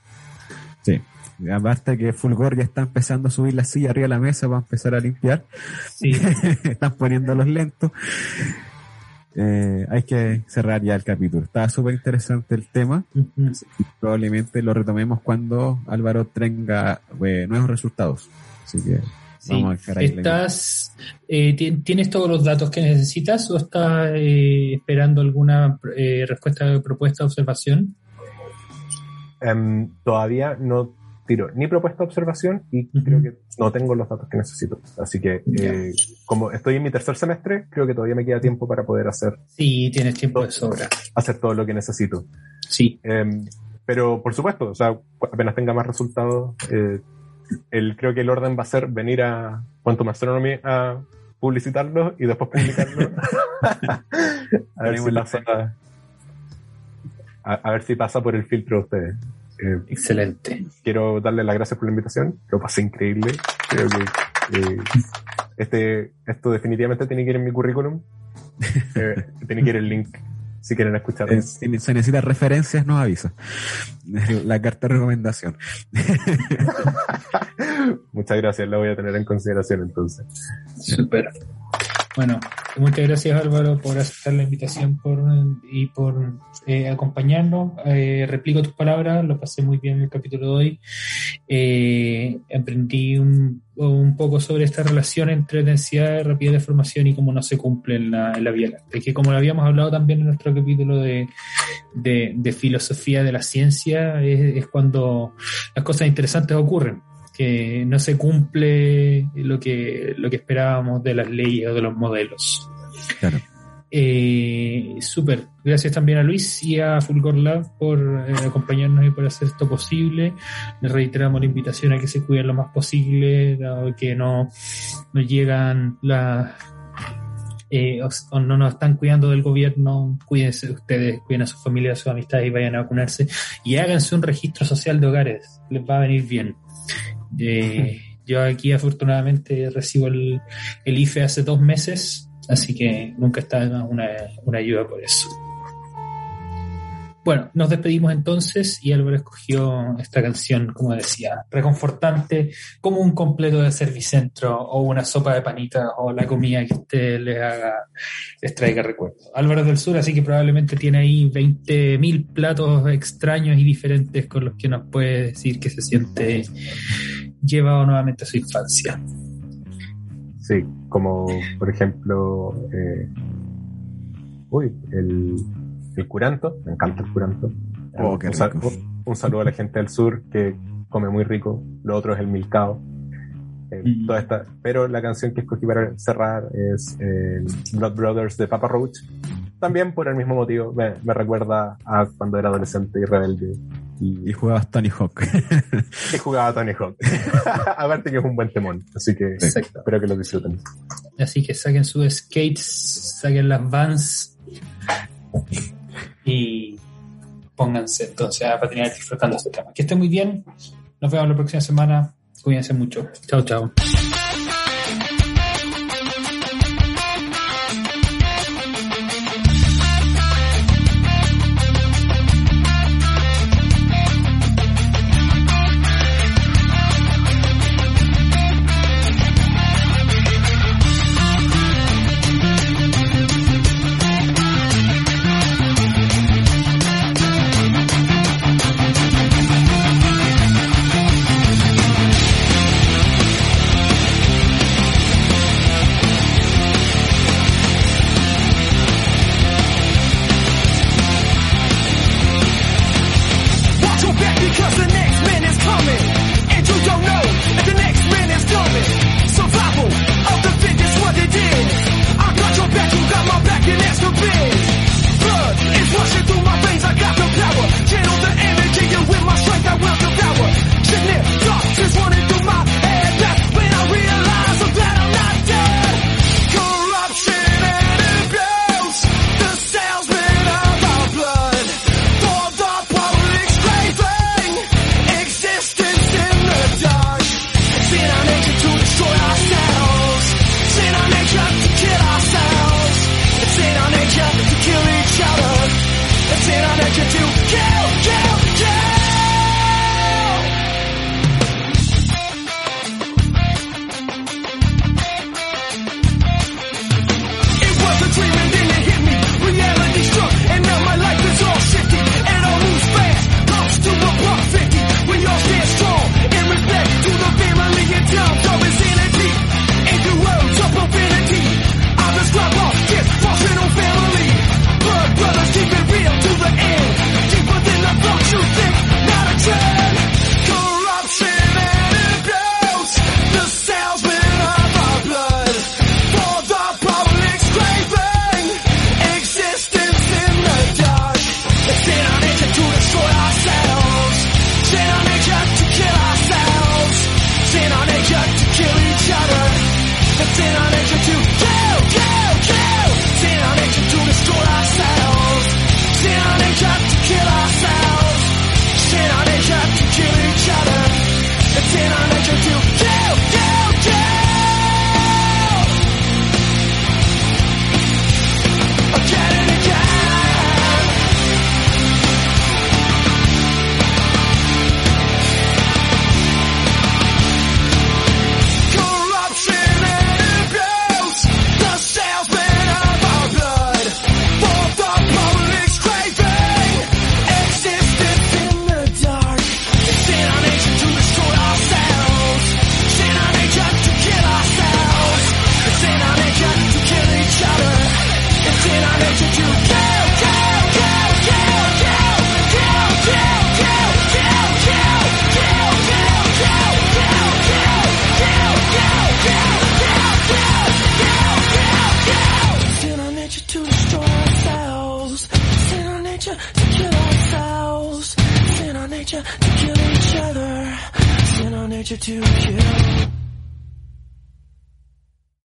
Sí. Aparte que Fulgor ya está empezando a subir la silla arriba de la mesa para empezar a limpiar. Sí, Están poniendo los lentos. Eh, hay que cerrar ya el capítulo. Está súper interesante el tema. Y probablemente lo retomemos cuando Álvaro tenga eh, nuevos resultados. Así que Sí. vamos a. ¿Estás, eh, ti- ¿Tienes todos los datos que necesitas o estás eh, esperando alguna eh, respuesta, propuesta, observación? Em, todavía no tiro ni propuesta de observación y Ujú. creo que no tengo los datos que necesito. Así que, eh, como estoy en mi tercer semestre, creo que todavía me queda tiempo para poder hacer, Sí, tienes tiempo de sobra. hacer todo lo que necesito. Sí, Em, pero por supuesto, o sea, apenas tenga más resultados, eh, el, creo que el orden va a ser venir a Quantum Astronomy a publicitarlo y después publicarlo. a, ver si pasa, a, a ver si pasa por el filtro de ustedes. Eh, excelente. quiero darle las gracias por la invitación. Lo pasé increíble. Creo que eh, este, esto definitivamente tiene que ir en mi currículum. Eh, tiene que ir el link si quieren escucharlo. Eh, si se necesita referencias, nos avisa. La carta de recomendación. Muchas gracias, la voy a tener en consideración entonces. Súper. Bueno, muchas gracias Álvaro por aceptar la invitación por, y por eh, acompañarnos. Eh, replico tus palabras, lo pasé muy bien en el capítulo de hoy. Eh, aprendí un, un poco sobre esta relación entre densidad rapidez de formación y cómo no se cumple en la, en la Vía Láctea. Que como lo habíamos hablado también en nuestro capítulo de, de, de filosofía de la ciencia, es, es cuando las cosas interesantes ocurren que no se cumple lo que, lo que esperábamos de las leyes o de los modelos. Claro. Eh, Súper. Gracias también a Luis y a Fulgor Lab por eh, acompañarnos y por hacer esto posible. Les reiteramos la invitación a que se cuiden lo más posible, dado que no, no llegan las. eh, o, o no nos están cuidando del gobierno, cuídense ustedes, cuiden a sus familias, a sus amistades y vayan a vacunarse. Y háganse un registro social de hogares, les va a venir bien. Eh, yo aquí afortunadamente recibo el, el IFE hace dos meses, así que nunca está una, una ayuda por eso. Bueno, nos despedimos entonces y Álvaro escogió esta canción, como decía, reconfortante, como un completo de servicentro o una sopa de panita o la comida que usted les haga, les traiga recuerdo. Álvaro del Sur, así que probablemente tiene ahí 20.000 platos extraños y diferentes con los que nos puede decir que se siente llevado nuevamente a su infancia. Sí, como por ejemplo, eh, uy, el, el curanto, me encanta el curanto. Oh, qué un, saludo a la gente del sur que come muy rico. Lo otro es el milcao. Eh, Mm. toda esta, pero la canción que escogí para cerrar es eh, Blood Brothers de Papa Roach. También por el mismo motivo, me, me recuerda a cuando era adolescente y rebelde y, Y jugabas Tony Hawk. y jugaba a Tony Hawk. Aparte que es un buen temón, así que Exacto. espero que lo disfruten. Así que saquen sus skates, saquen las vans y pónganse entonces a patinar disfrutando este tema. Que estén muy bien. Nos vemos la próxima semana. Cuídense mucho. Chao, chao.